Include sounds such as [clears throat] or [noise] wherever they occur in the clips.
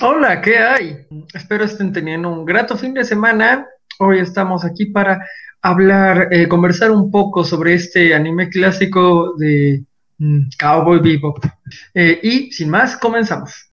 Hola, ¿qué hay? Espero estén teniendo un grato fin de semana. Hoy estamos aquí para hablar, eh, conversar un poco sobre este anime clásico de mm, Cowboy Bebop. Eh, y sin más, comenzamos.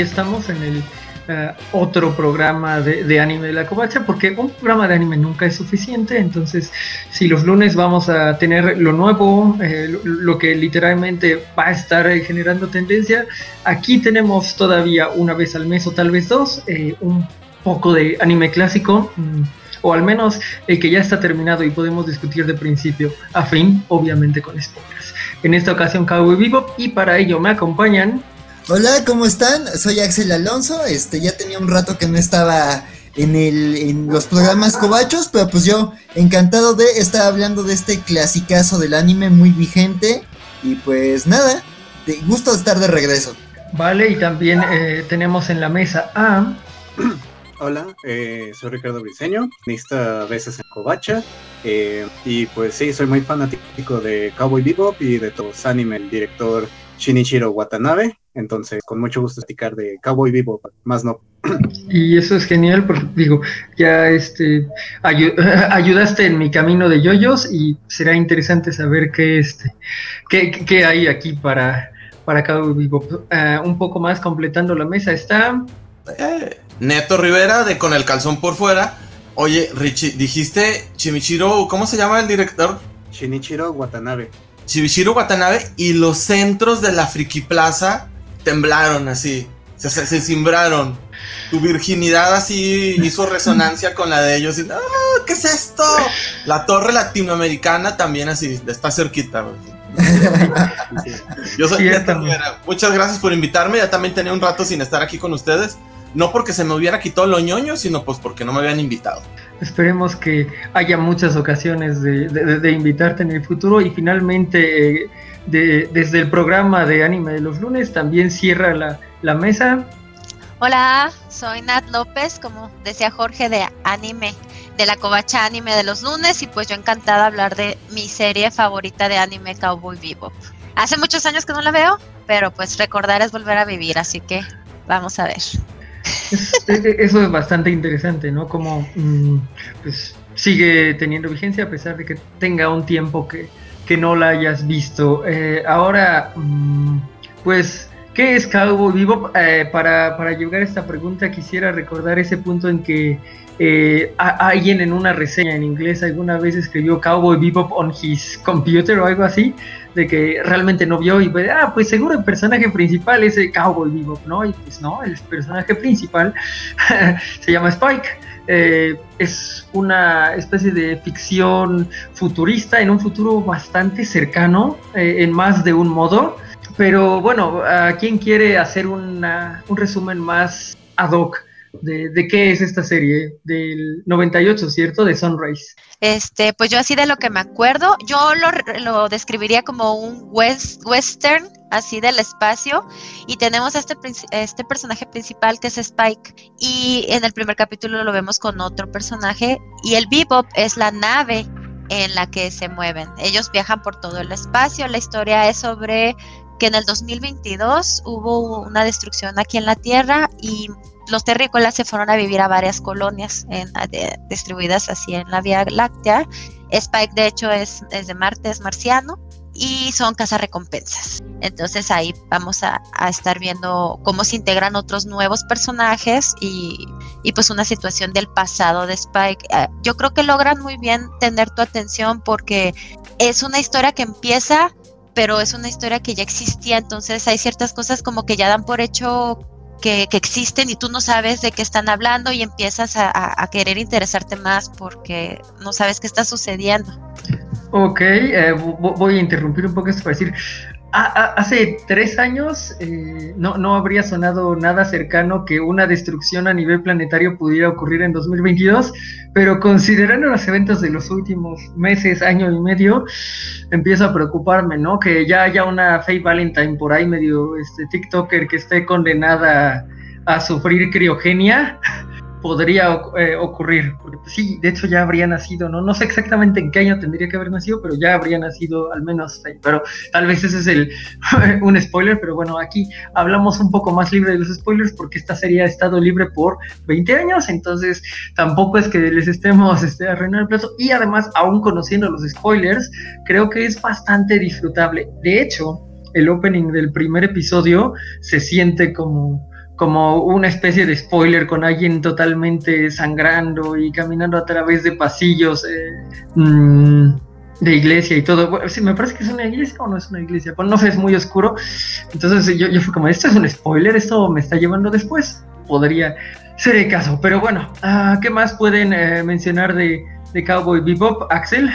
Estamos en el eh, otro programa de, anime de la covacha, porque un programa de anime nunca es suficiente, entonces si los lunes vamos a tener lo nuevo, eh, lo, que literalmente va a estar generando tendencia, aquí tenemos todavía una vez al mes o tal vez dos, eh, un poco de anime clásico. Mm, o al menos el que ya está terminado y podemos discutir de principio a fin, obviamente con spoilers. En esta ocasión Cowboy Vivo y para ello me acompañan Hola, ¿cómo están? Soy Axel Alonso. Este, ya tenía un rato que no estaba en el en los programas cobachos, pero pues yo encantado de estar hablando de este clasicazo del anime muy vigente y pues nada, de gusto estar de regreso. Vale, y también eh, tenemos en la mesa a [clears throat] Hola, eh, soy Ricardo Briseño, lista a veces en Covacha, eh, y pues sí, soy muy fanático de Cowboy Bebop y de todos anime, el director Shinichiro Watanabe, entonces, con mucho gusto explicar de Cowboy Vivo, más no. Y eso es genial porque digo, ya este [laughs] ayudaste en mi camino de yoyos y será interesante saber qué este qué, hay aquí para para Cowboy Vivo. Ah, un poco más completando la mesa está eh, Neto Rivera de con el calzón por fuera. Oye, Richie, dijiste Chimichiro, ¿cómo se llama el director? Shinichiro Watanabe. Shinichiro Watanabe y los centros de la Friki Plaza temblaron así, se, se, simbraron. Tu virginidad así hizo resonancia con la de ellos. Y, ah, ¿Qué es esto? La torre latinoamericana también así, está cerquita. Yo soy Muchas gracias por invitarme. Ya también tenía un rato sin estar aquí con ustedes. No porque se me hubiera quitado lo ñoño, sino pues porque no me habían invitado. Esperemos que haya muchas ocasiones de, invitarte en el futuro y finalmente eh, desde el programa de anime de los lunes también cierra la, mesa. Hola, soy Nat López, como decía Jorge, de anime, de la covacha anime de los lunes y pues yo encantada de hablar de mi serie favorita de anime Cowboy Bebop. Hace muchos años que no la veo, pero pues recordar es volver a vivir, así que vamos a ver. eso es bastante interesante, ¿no? Como mm, pues, sigue teniendo vigencia a pesar de que tenga un tiempo que, que no la hayas visto. Eh, ahora, mm, pues, ¿qué es Cowboy Vivo? Eh, para, para llegar a esta pregunta quisiera recordar ese punto en que eh, alguien en una reseña en inglés alguna vez escribió Cowboy Bebop on his computer o algo así, de que realmente no vio y pues, ah, pues seguro el personaje principal es el Cowboy Bebop, ¿no? Y pues no, el personaje principal [laughs] se llama Spike. Eh, es una especie de ficción futurista en un futuro bastante cercano, eh, en más de un modo. Pero bueno, ¿a quién quiere hacer un resumen más ad hoc de, qué es esta serie? Del 98, ¿cierto? De Sunrise. Este, pues yo así de lo que me acuerdo, yo lo, describiría como un western, así del espacio, y tenemos este, este personaje principal que es Spike, y en el primer capítulo lo vemos con otro personaje, y el Bebop es la nave en la que se mueven. Ellos viajan por todo el espacio, la historia es sobre que en el 2022 hubo una destrucción aquí en la Tierra y los terrícolas se fueron a vivir a varias colonias distribuidas así en la Vía Láctea. Spike, de hecho, es, de Marte, es marciano y son recompensas. Entonces ahí vamos a, estar viendo cómo se integran otros nuevos personajes y, y, pues una situación del pasado de Spike. Eh, yo creo que logran muy bien tener tu atención porque es una historia que empieza pero es una historia que ya existía, entonces hay ciertas cosas como que ya dan por hecho que, existen y tú no sabes de qué están hablando y empiezas a, querer interesarte más porque no sabes qué está sucediendo. Ok, eh, voy a interrumpir un poco esto para decir, hace tres años eh, no, no habría sonado nada cercano que una destrucción a nivel planetario pudiera ocurrir en 2022, pero considerando los eventos de los últimos meses, año y medio, empiezo a preocuparme, ¿no? Que ya haya una Faye Valentine por ahí medio este, TikToker que esté condenada a sufrir criogenia podría eh, ocurrir, porque pues, sí, de hecho ya habría nacido, ¿no? No sé exactamente en qué año tendría que haber nacido, pero ya habría nacido al menos, pero tal vez ese es el [laughs] un spoiler, pero bueno, aquí hablamos un poco más libre de los spoilers porque esta serie ha estado libre por 20 años, entonces tampoco es que les estemos este, arruinando el plazo y además, aún conociendo los spoilers, creo que es bastante disfrutable. De hecho, el opening del primer episodio se siente como como una especie de spoiler con alguien totalmente sangrando y caminando a través de pasillos eh, mm, de iglesia y todo. Bueno, sí, me parece que es una iglesia o no es una iglesia. Pues no sé, es muy oscuro. Entonces yo, yo fui como, esto es un spoiler, esto me está llevando después. Podría ser el caso. Pero bueno, ah, ¿qué más pueden eh, mencionar de, de Cowboy Bebop, Axel?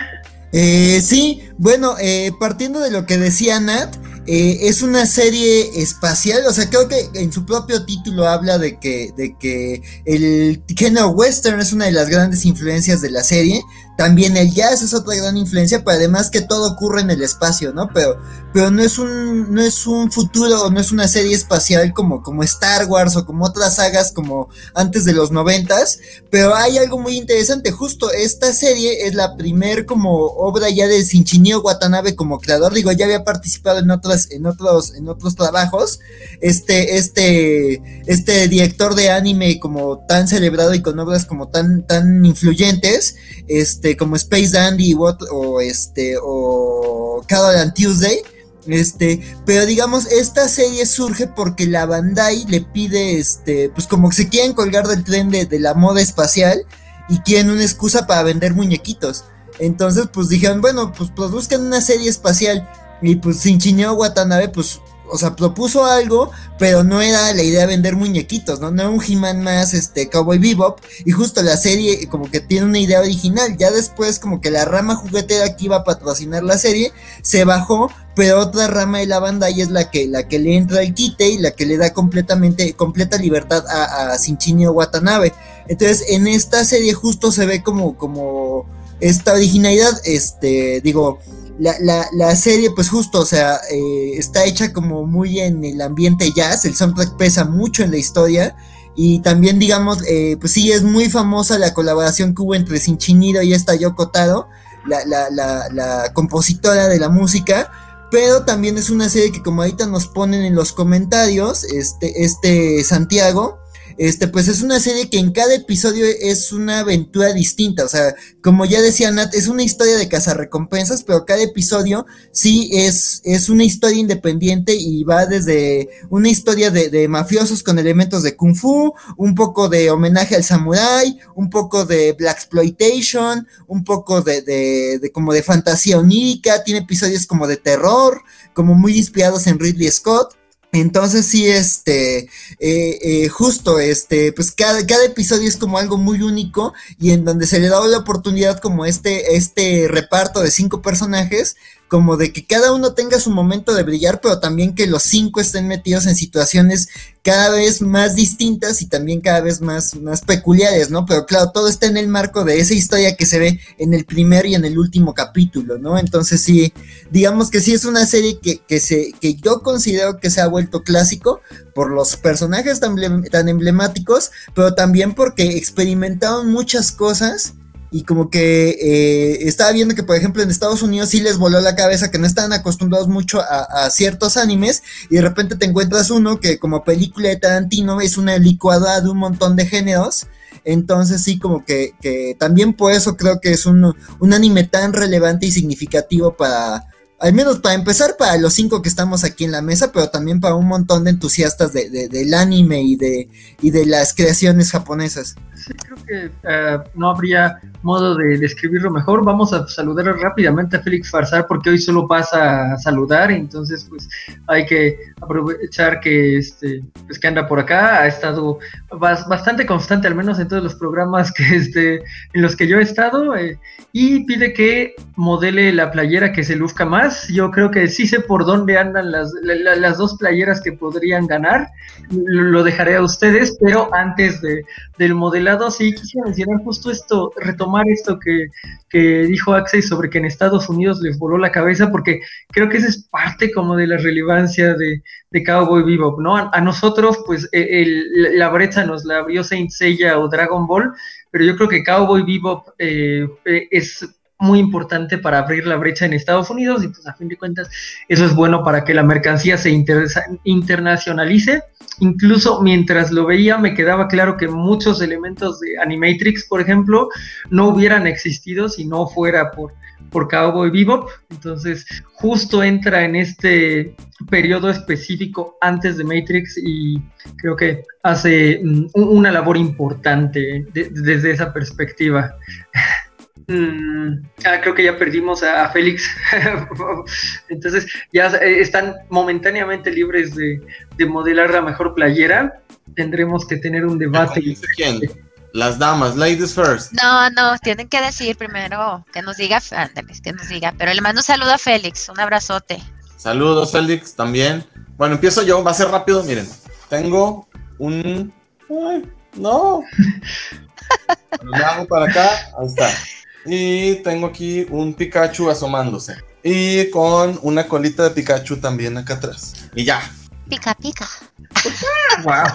Eh, sí, bueno, eh, partiendo de lo que decía Nat, eh, es una serie espacial, o sea, creo que en su propio título habla de que, de que el género western es una de las grandes influencias de la serie. También el jazz es otra gran influencia, pero además que todo ocurre en el espacio, ¿no? Pero, pero no es un, no es un futuro, no es una serie espacial como, como Star Wars o como otras sagas como antes de los noventas. Pero hay algo muy interesante, justo esta serie es la primer como obra ya de Sinchinio Watanabe como creador. Digo, ya había participado en otras, en otros, en otros trabajos. Este, este, este director de anime como tan celebrado y con obras como tan, tan influyentes. Este este, como Space Dandy o este, o Carol and Tuesday. Este, pero digamos, esta serie surge porque la Bandai le pide, este, pues como que se quieren colgar del tren de, la moda espacial y quieren una excusa para vender muñequitos. Entonces, pues dijeron, bueno, pues produzcan una serie espacial. Y pues sin Chineo Watanabe, pues o sea, propuso algo, pero no era la idea de vender muñequitos, ¿no? No era un He-Man más, este, Cowboy Bebop, y justo la serie como que tiene una idea original, ya después como que la rama juguetera que iba a patrocinar la serie, se bajó, pero otra rama de la banda y es la que, la que le entra el quite y la que le da completamente, completa libertad a, a Watanabe. Entonces, en esta serie justo se ve como, como esta originalidad, este, digo, la, la, la, serie, pues justo, o sea, eh, está hecha como muy en el ambiente jazz, el soundtrack pesa mucho en la historia. Y también, digamos, eh, pues sí, es muy famosa la colaboración que hubo entre Sinchinido y esta Yoko Taro, la, la, compositora de la música. Pero también es una serie que, como ahorita nos ponen en los comentarios, este, este Santiago, este, pues es una serie que en cada episodio es una aventura distinta. O sea, como ya decía Nat, es una historia de cazarrecompensas, pero cada episodio sí es, es una historia independiente y va desde una historia de, mafiosos con elementos de kung fu, un poco de homenaje al samurai, un poco de black exploitation, un poco de, de, de como de fantasía onírica, tiene episodios como de terror, como muy inspirados en Ridley Scott. Entonces sí, este, eh, eh, justo, este, pues cada, cada, episodio es como algo muy único y en donde se le da la oportunidad como este, este reparto de cinco personajes como de que cada uno tenga su momento de brillar, pero también que los cinco estén metidos en situaciones cada vez más distintas y también cada vez más, más peculiares, ¿no? Pero claro, todo está en el marco de esa historia que se ve en el primer y en el último capítulo, ¿no? Entonces sí, digamos que sí es una serie que, que, se, que yo considero que se ha vuelto clásico por los personajes tan, tan emblemáticos, pero también porque experimentaron muchas cosas y como que eh, estaba viendo que, por ejemplo, en Estados Unidos sí les voló la cabeza que no estaban acostumbrados mucho a, ciertos animes y de repente te encuentras uno que como película de Tarantino es una licuada de un montón de géneros. Entonces sí, como que, que también por eso creo que es un, un anime tan relevante y significativo para, al menos para empezar, para los cinco que estamos aquí en la mesa, pero también para un montón de entusiastas de, del anime y de, y de las creaciones japonesas. Sí, creo que eh, no habría modo de describirlo mejor. Vamos a saludar rápidamente a Félix Farsar porque hoy solo pasa a saludar, entonces pues hay que aprovechar que este pues que anda por acá, ha estado bastante constante, al menos en todos los programas que este en los que yo he estado, eh, y pide que modele la playera que se luzca más. Yo creo que sí sé por dónde andan las, las dos playeras que podrían ganar. Lo dejaré a ustedes, pero antes de, del modelado sí quisiera mencionar justo esto, retomar esto que, dijo Axel sobre que en Estados Unidos les voló la cabeza, porque creo que esa es parte como de la relevancia de, Cowboy Bebop, ¿no? A, nosotros, pues, e, la brecha nos la abrió Saint Seiya o Dragon Ball, pero yo creo que Cowboy Bebop eh, eh, es muy importante para abrir la brecha en Estados Unidos y pues a fin de cuentas eso es bueno para que la mercancía se internacionalice. Incluso mientras lo veía me quedaba claro que muchos elementos de Animatrix, por ejemplo, no hubieran existido si no fuera por, por Cowboy Bebop. Entonces justo entra en este periodo específico antes de Matrix y creo que hace mm, una labor importante desde esa perspectiva. Mm, ah, creo que ya perdimos a, Félix. [laughs] Entonces ya eh, están momentáneamente libres de, modelar la mejor playera. Tendremos que tener un debate. ¿Quién? Las damas, ladies first. No, no, tienen que decir primero que nos diga, que nos diga. Pero le mando un saludo a Félix, un abrazote. Saludos, Félix, también. Bueno, empiezo yo, va a ser rápido, miren. Tengo un. Ay, no. [laughs] Lo hago para acá, ahí está. Y tengo aquí un Pikachu asomándose. Y con una colita de Pikachu también acá atrás. Y ya. Pica, pica. wow.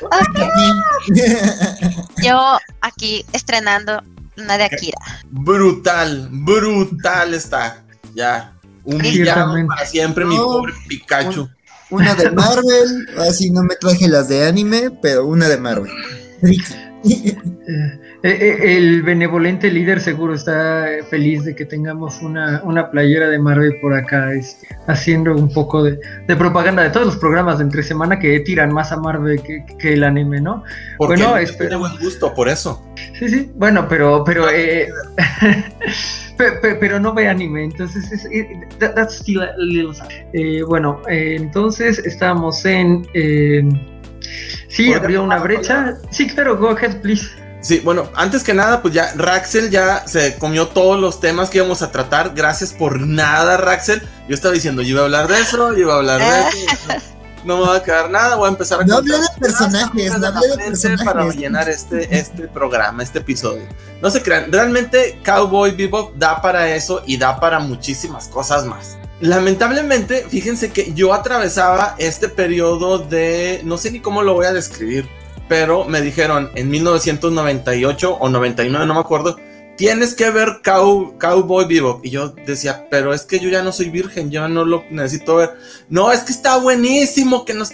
[laughs] Yo aquí estrenando una de Akira. Brutal, brutal está. Ya. Un villano para siempre, mi pobre Pikachu. una de Marvel, así no me traje las de anime, pero una de Marvel. [laughs] Eh, eh, el benevolente líder seguro está feliz de que tengamos una, playera de Marvel por acá, este, haciendo un poco de, propaganda de todos los programas de entre semana que tiran más a Marvel que, el anime, ¿no? bueno, tiene buen gusto por eso. Sí, sí, bueno, pero, pero, eh, [laughs] pero, no ve anime, entonces es, that's still a little bueno, entonces estamos en sí, abrió una brecha. Sí, claro, go ahead, please. Sí, bueno, antes que nada, pues ya Raxel ya se comió todos los temas que íbamos a tratar. Gracias por nada, Raxel. Yo estaba diciendo, yo iba a hablar de eso, yo iba a hablar de eso. [laughs] No me va a quedar nada, voy a empezar a No hablé de personajes, no hablé de personajes. Para rellenar este, este programa, este episodio. No se crean, realmente Cowboy Bebop da para eso y da para muchísimas cosas más. Lamentablemente, fíjense que yo atravesaba este periodo de, no sé ni cómo lo voy a describir, pero me dijeron en 1998 o 99, no me acuerdo, tienes que ver Cowboy Bebop. Y yo decía, pero es que yo ya no soy virgen, yo no lo necesito ver. No, es que está buenísimo, que nos...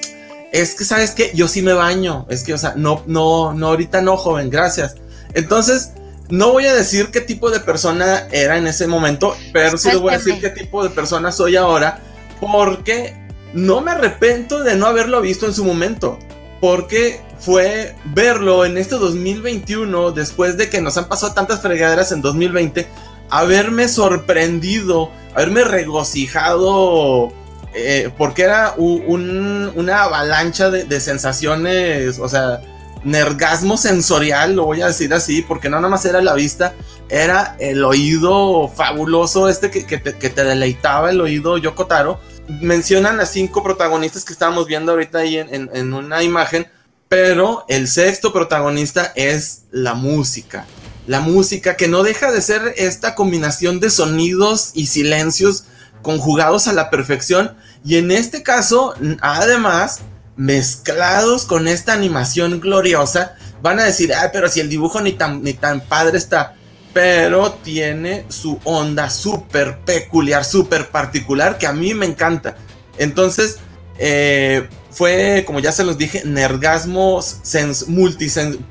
Es que, ¿sabes qué? Yo sí me baño. Es que, o sea, no, no, no, ahorita no, joven, gracias. Entonces, no voy a decir qué tipo de persona era en ese momento, pero sí les voy a decir qué tipo de persona soy ahora, porque no me arrepiento de no haberlo visto en su momento, porque fue verlo en este 2021, después de que nos han pasado tantas fregaderas en 2020, haberme sorprendido, haberme regocijado, eh, porque era una avalancha de sensaciones, o sea, nergasmo sensorial, lo voy a decir así, porque no nada más era la vista, era el oído fabuloso este que, te, deleitaba, el oído Yokotaro. Mencionan a cinco protagonistas que estábamos viendo ahorita ahí en, una imagen, pero el sexto protagonista es la música. La música que no deja de ser esta combinación de sonidos y silencios conjugados a la perfección. Y en este caso, además, mezclados con esta animación gloriosa, van a decir, ah, pero si el dibujo ni tan, ni tan padre está, pero tiene su onda súper peculiar, súper particular, que a mí me encanta. Entonces, eh, fue, como ya se los dije, nergasmo sens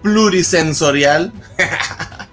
plurisensorial. [laughs]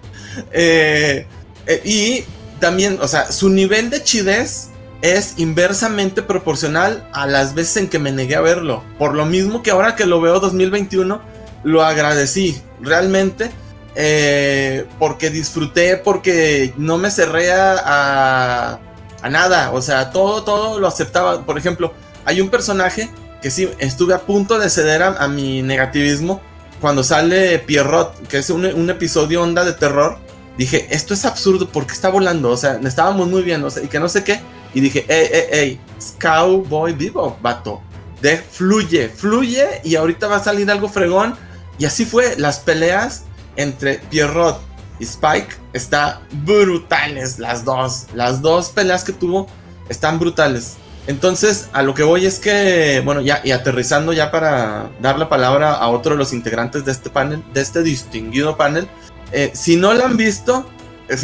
Eh, eh, y también, o sea, su nivel de chidez es inversamente proporcional a las veces en que me negué a verlo. Por lo mismo que ahora que lo veo 2021, lo agradecí realmente. Eh, porque disfruté, porque no me cerré a, a, nada. O sea, todo, todo lo aceptaba. Por ejemplo, hay un personaje que sí, estuve a punto de ceder a, mi negativismo cuando sale Pierrot, que es un, un, episodio onda de terror. Dije, esto es absurdo, porque está volando? O sea, estábamos muy bien, o sea, y que no sé qué. Y dije, ey, ey, ey, Cowboy Vivo, vato. De fluye, fluye y ahorita va a salir algo fregón. Y así fue, las peleas entre Pierrot y Spike está brutales las dos. Las dos peleas que tuvo están brutales. Entonces, a lo que voy es que, bueno, ya y aterrizando ya para dar la palabra a otro de los integrantes de este panel, de este distinguido panel. Eh, si no la han visto,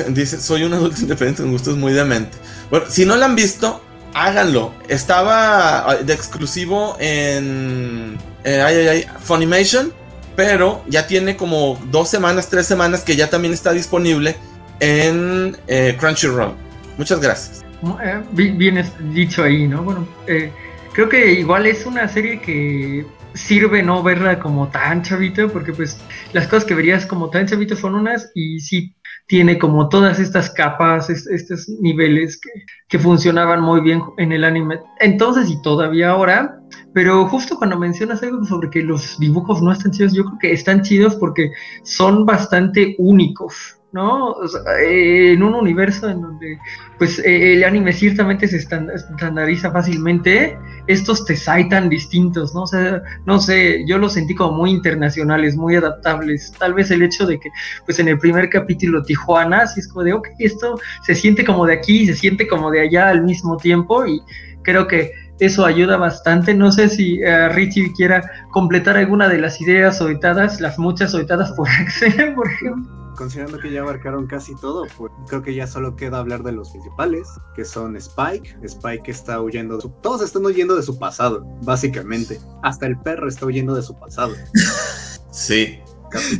dice, soy un adulto [laughs] independiente con gustos muy demente. Bueno, si no la han visto, háganlo. Estaba ah, de exclusivo en eh, Funimation, pero ya tiene como dos semanas, tres semanas que ya también está disponible en eh, Crunchyroll. Muchas gracias. Eh, bien dicho ahí, ¿no? Bueno, eh, creo que igual es una serie que sirve no verla como tan chavito, porque pues las cosas que verías como tan chavito son unas y sí tiene como todas estas capas, estos niveles que, que, funcionaban muy bien en el anime entonces y todavía ahora, pero justo cuando mencionas algo sobre que los dibujos no están chidos, yo creo que están chidos porque son bastante únicos. ¿No? en un universo en donde pues e, el anime ciertamente se estandariza fácilmente, estos te tan distintos, ¿no? O no sé, yo los sentí como muy internacionales, muy adaptables. Tal vez el hecho de que pues en el primer capítulo Tijuana, así es como de, ok, esto se siente como de aquí, se siente como de allá al mismo tiempo y creo que eso ayuda bastante. No sé si uh, Richie quiera completar alguna de las ideas soltadas, las muchas soltadas por [laughs] Axel, por ejemplo considerando que ya abarcaron casi todo, pues creo que ya solo queda hablar de los principales, que son Spike. Spike está huyendo de su... Todos están huyendo de su pasado, básicamente. Hasta el perro está huyendo de su pasado. [laughs] Sí.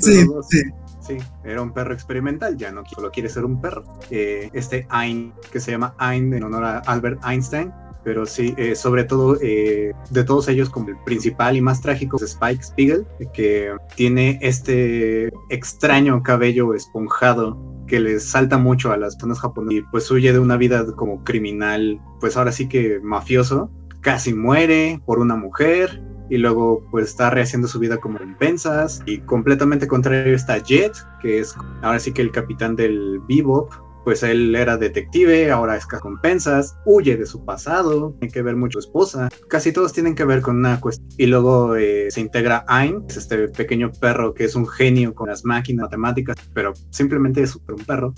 sí, sí. Sí, era un perro experimental, ya no solo quiere ser un perro. Eh, este Ein, que se llama Ein en honor a Albert Einstein, pero sí, eh, sobre todo eh, de todos ellos como el principal y más trágico es Spike Spiegel, que tiene este extraño cabello esponjado que les salta mucho a las personas japonesas y pues huye de una vida como criminal, pues ahora sí que mafioso, casi muere por una mujer y luego pues está rehaciendo su vida como recompensas y completamente contrario está Jet, que es ahora sí que el capitán del Bebop, pues él era detective, ahora es compensas, huye de su pasado, tiene que ver mucho su esposa, casi todos tienen que ver con una cuestión. Y luego eh, se integra Ein, este pequeño perro que es un genio con las máquinas matemáticas, pero simplemente es un perro.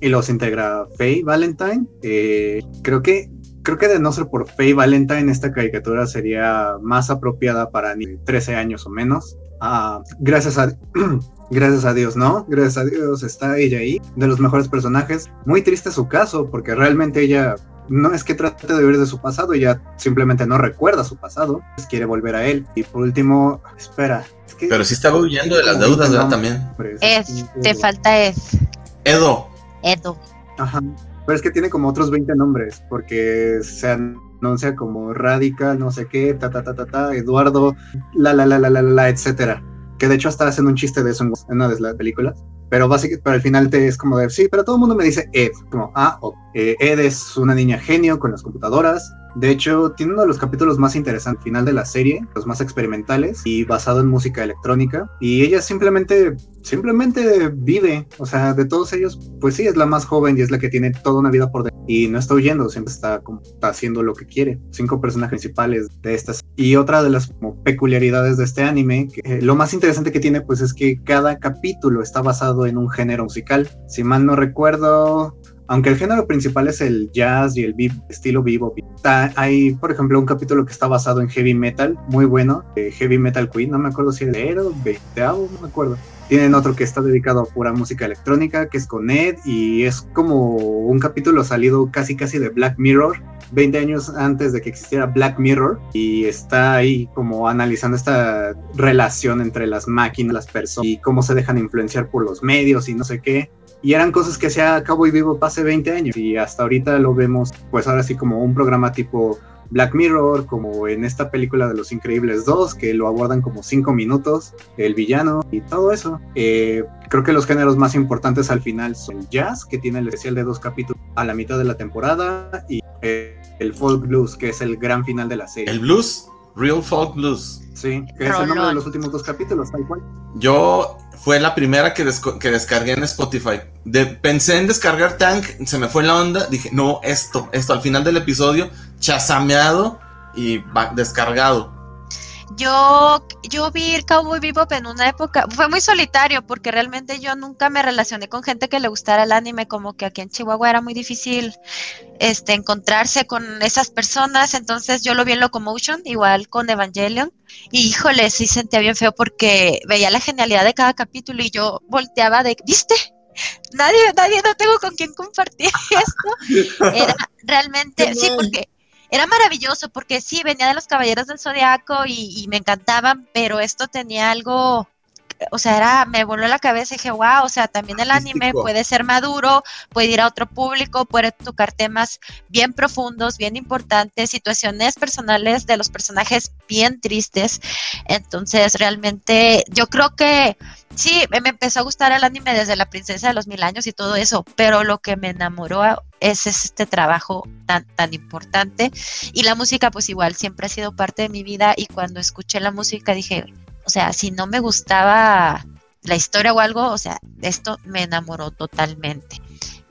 y luego se integra Faye Valentine. Eh, creo que creo que de no ser por Faye Valentine, esta caricatura sería más apropiada para ni 13 años o menos. Ah, gracias a [clears throat] gracias a Dios, ¿no? Gracias a Dios está ella ahí, de los mejores personajes. Muy triste su caso, porque realmente ella no es que trate de huir de su pasado, ella simplemente no recuerda su pasado, quiere volver a él. Y por último, espera. Pero sí estaba huyendo de las deudas, ¿verdad? También. Ed, te falta Ed. Edo. Edo. Ajá. Pero es que tiene como otros 20 nombres, porque se anuncia como Radical, no sé qué, ta, ta, ta, ta, ta, Eduardo, la, la, la, la, la, la, etcétera. Que de hecho está haciendo un chiste de eso en una de las películas, pero básicamente, pero al final te es como de, sí, pero todo el mundo me dice Ed, como, ah, eh, Ed es una niña genio con las computadoras, de hecho, tiene uno de los capítulos más interesantes final de la serie, los más experimentales y basado en música electrónica. Y ella simplemente, simplemente vive. O sea, de todos ellos, pues sí, es la más joven y es la que tiene toda una vida por dentro. Y no está huyendo, siempre está, haciendo lo que quiere. Cinco personajes principales de estas. Y otra de las peculiaridades de este anime, eh, lo más interesante que tiene, pues es que cada capítulo está basado en un género musical. Si mal no recuerdo, aunque el género principal es el jazz y el estilo vivo, hay, por ejemplo, un capítulo que está basado en heavy metal, muy bueno, Heavy Metal Queen, no me acuerdo si es de o 20, no me acuerdo. Tienen otro que está dedicado a pura música electrónica, que es con Ed, y es como un capítulo salido casi casi de Black Mirror, 20 años antes de que existiera Black Mirror, y está ahí como analizando esta relación entre las máquinas, las personas, y cómo se dejan influenciar por los medios y no sé qué y eran cosas que hacía Cowboy Vivo hace 20 años y hasta ahorita lo vemos pues ahora sí como un programa tipo Black Mirror, como en esta película de Los Increíbles 2, que lo abordan como 5 minutos, el villano y todo eso. Eh, creo que los géneros más importantes al final son el jazz, que tiene el especial de dos capítulos a la mitad de la temporada, y eh, el folk blues, que es el gran final de la serie. ¿El blues? Real Folk Blues. Sí, que es el nombre de los últimos dos capítulos, tal cual. Yo fue la primera que, que descargué en Spotify. De, pensé en descargar Tank, se me fue la onda. Dije, no, esto, esto, al final del episodio, chasameado y descargado. Yo, yo vi Cowboy Bebop en una época, fue muy solitario porque realmente yo nunca me relacioné con gente que le gustara el anime, como que aquí en Chihuahua era muy difícil este, encontrarse con esas personas, entonces yo lo vi en Locomotion, igual con Evangelion, y híjole, sí sentía bien feo porque veía la genialidad de cada capítulo y yo volteaba de, ¿viste? Nadie, nadie, no tengo con quién compartir [laughs] esto. Era [laughs] realmente, sí, porque era maravilloso porque sí, venía de los Caballeros del Zodiaco y, me encantaban, pero esto tenía algo, o sea, era, me voló la cabeza y dije, wow, o sea, también el anime puede ser maduro, puede ir a otro público, puede tocar temas bien profundos, bien importantes, situaciones personales de los personajes bien tristes. Entonces, realmente, yo creo que sí, me empezó a gustar el anime desde la princesa de los mil años y todo eso, pero lo que me enamoró es este trabajo tan, tan importante. Y la música, pues igual, siempre ha sido parte de mi vida y cuando escuché la música dije, o sea, si no me gustaba la historia o algo, o sea, esto me enamoró totalmente.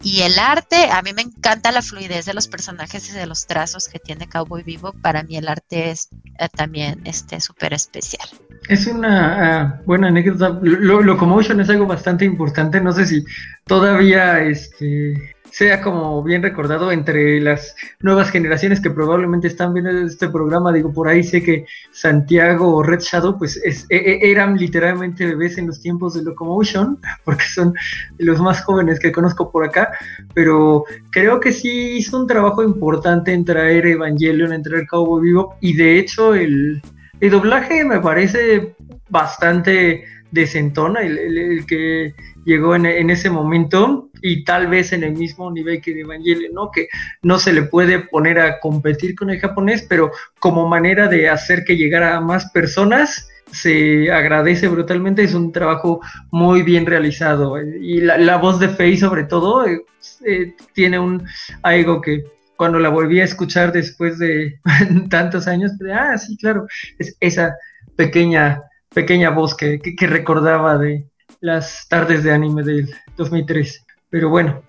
Y el arte, a mí me encanta la fluidez de los personajes y de los trazos que tiene Cowboy Vivo. Para mí el arte es eh, también este súper especial. Es una ah, buena anécdota. Lo, Locomotion es algo bastante importante. No sé si todavía este, sea como bien recordado entre las nuevas generaciones que probablemente están viendo este programa. Digo, por ahí sé que Santiago o Red Shadow, pues e, e, eran literalmente bebés en los tiempos de Locomotion, [laughs] porque son los más jóvenes que conozco por acá. Pero creo que sí hizo un trabajo importante en traer Evangelion, en traer Cowboy Vivo, y de hecho el, doblaje me parece bastante decentona, el, el que llegó en, ese momento y tal vez en el mismo nivel que de ¿no? Que no se le puede poner a competir con el japonés, pero como manera de hacer que llegara a más personas, se agradece brutalmente, es un trabajo muy bien realizado. Y la, voz de Faye sobre todo eh, eh, tiene un algo que cuando la volví a escuchar después de [laughs] tantos años, ah, sí, claro, es esa pequeña, pequeña voz que recordaba de, las tardes de anime del 2003. Pero bueno,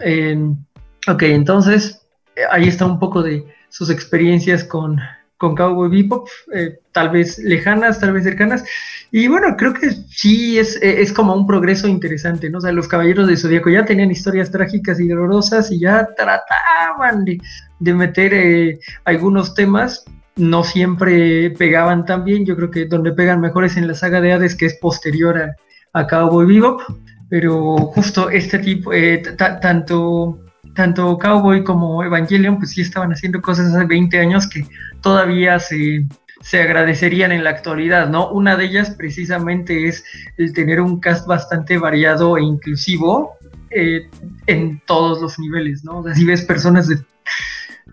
ok, entonces eh, ahí está un poco de sus experiencias con, con Cowboy Bebop, eh, tal vez lejanas, tal vez cercanas. Y bueno, creo que sí es, eh, es como un progreso interesante, ¿no? O sea, los Caballeros de Zodíaco ya tenían historias trágicas y dolorosas y ya trataban de, de meter algunos temas. No siempre pegaban tan bien, yo creo que donde pegan mejor es en la saga de Hades, que es posterior a, Cowboy Bebop, pero justo este tipo, eh, tanto, tanto Cowboy como Evangelion, pues sí estaban haciendo cosas hace 20 años que todavía se, se agradecerían en la actualidad, ¿no? Una de ellas precisamente es el tener un cast bastante variado e inclusivo eh, en todos los niveles, ¿no? O ves personas de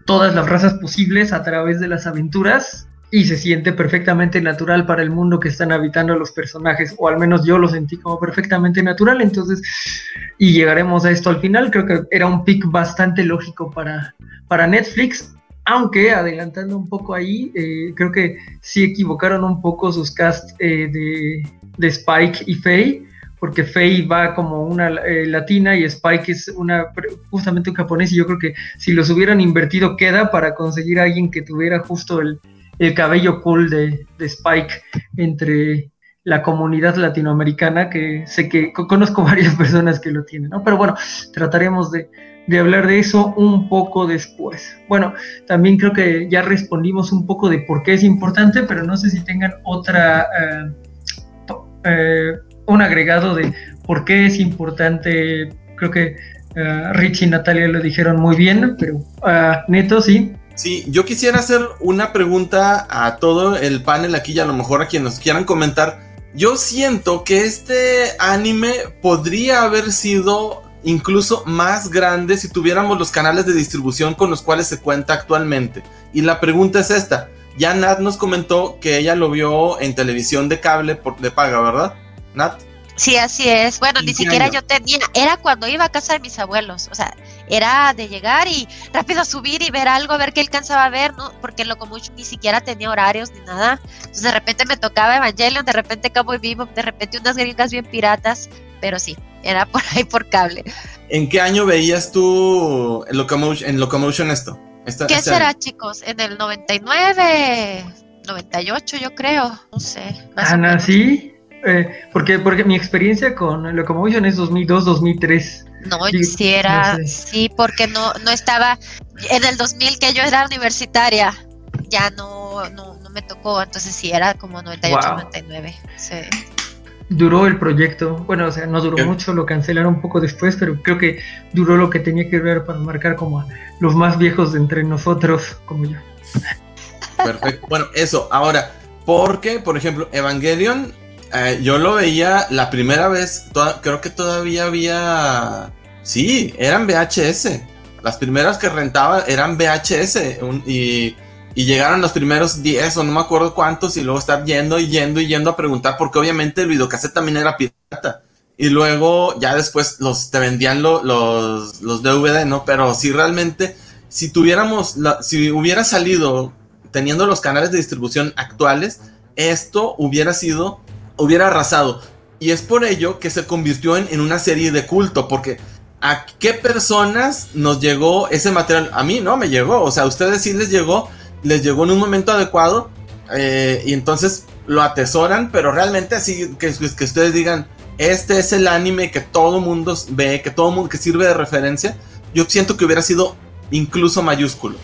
todas las razas posibles a través de las aventuras, y se siente perfectamente natural para el mundo que están habitando los personajes, o al menos yo lo sentí como perfectamente natural, entonces, y llegaremos a esto al final, creo que era un pick bastante lógico para, para Netflix, aunque adelantando un poco ahí, eh, creo que sí equivocaron un poco sus cast eh, de, de, Spike y Faye, porque Faye va como una eh, latina y Spike es una justamente un japonés y yo creo que si los hubieran invertido queda para conseguir a alguien que tuviera justo el, el cabello cool de, Spike entre la comunidad latinoamericana, que sé que conozco [laughs] varias personas que lo tienen, ¿no? Pero bueno, trataremos de, hablar de eso un poco después. Bueno, también creo que ya respondimos un poco de por qué es importante, pero no sé si tengan otra, eh, eh, un agregado de por qué es importante. Creo que uh, Rich y Natalia lo dijeron muy bien, pero Neto, sí. Sí, yo quisiera hacer una pregunta a todo el panel aquí y a lo mejor a quienes nos quieran comentar. Yo siento que este anime podría haber sido incluso más grande si tuviéramos los canales de distribución con los cuales se cuenta actualmente. Y la pregunta es esta. Ya Nat nos comentó que ella lo vio en televisión de cable por, de paga, ¿verdad? Nat. Sí, así es. Bueno, ni siquiera yo tenía, era cuando iba a casa de mis abuelos, o sea, era de llegar y rápido subir y ver algo, a ver qué alcanzaba a ver, ¿no? Porque en Locomotion ni siquiera tenía horarios ni nada. Entonces de repente me tocaba Evangelion, de repente Cowboy Vivo, de repente unas gringas bien piratas, pero sí, era por ahí por cable. ¿En qué año veías tú en Locomotion, en Locomotion esto? ¿Qué este será, chicos? ¿En el 99? 98 yo creo, no sé. Ana, sí, eh, porque, porque mi experiencia con Locomotion es 2002, 2003. No, sí era, sí, porque no, no estaba, en el 2000 que yo era universitaria, ya no, no, no me tocó, entonces sí era como 98, 99. Sí. Duró el proyecto, bueno, o sea, no duró mucho, lo cancelaron un poco después, pero creo que duró lo que tenía que durar para marcar como a los más viejos de entre nosotros, como yo. Perfecto, bueno, eso, ahora, porque, por ejemplo, Evangelion eh, yo lo veía la primera vez, creo que todavía había... Sí, eran VHS. Las primeras que rentaba eran VHS y, llegaron los primeros 10 o no me acuerdo cuántos y luego estar yendo y yendo y yendo a preguntar porque obviamente el videocassette también era pirata. Y luego ya después los te vendían los, los DVD, ¿no? Pero si realmente, si tuviéramos, si hubiera salido teniendo los canales de distribución actuales, esto hubiera sido hubiera arrasado. Y es por ello que se convirtió en, una serie de culto, porque ¿a qué personas nos llegó ese material? A mí no me llegó, o sea, a ustedes sí les llegó, les llegó en un momento adecuado eh, y entonces lo atesoran, pero realmente así que, que ustedes digan, este es el anime que todo mundo ve, que todo mundo que sirve de referencia, yo siento que hubiera sido incluso mayúsculo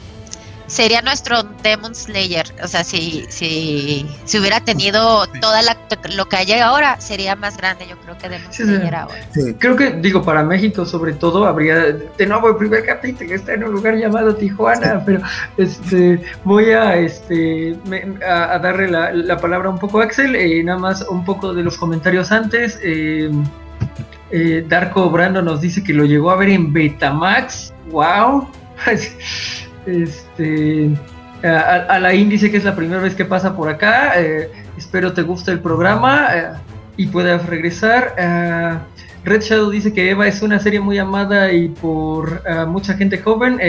sería nuestro Demon Slayer. O sea, si, si, si hubiera tenido toda la, lo que hay ahora, sería más grande, yo creo que Demon Slayer ahora. Creo que, digo, para México sobre todo, habría, de nuevo, el primer capítulo está en un lugar llamado Tijuana, pero este voy a, este, a, darle la, palabra un poco a Axel, eh, nada más un poco de los comentarios antes. Eh, eh, Darko Brando nos dice que lo llegó a ver en Betamax. ¡Wow! [laughs] Este, a, la índice que es la primera vez que pasa por acá. Eh, espero te guste el programa eh, y puedas regresar. Eh, Red Shadow dice que Eva es una serie muy amada y por mucha gente joven,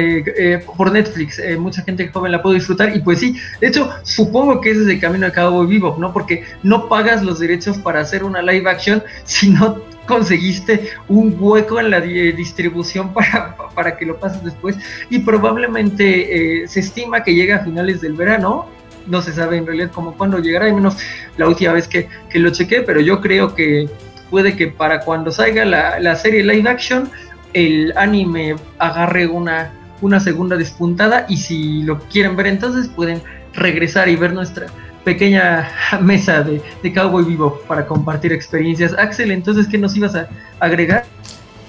por Netflix, mucha gente joven la puede disfrutar y pues sí, de hecho supongo que ese es el camino a cabo vivo, ¿no? Porque no pagas los derechos para hacer una live action [laughs] si no conseguiste un hueco en la distribución [laughs] para, para que lo pases después y probablemente eh, se estima que llega a finales del verano. No se sabe en realidad cómo cuándo llegará, al menos la última vez que, lo chequé, pero yo creo que puede que para cuando salga la, la serie live action, el anime agarre una, una segunda despuntada y si lo quieren ver entonces pueden regresar y ver nuestra, pequeña [laughs] mesa de, de Cowboy Vivo para compartir experiencias. Axel, entonces, ¿qué nos ibas a agregar?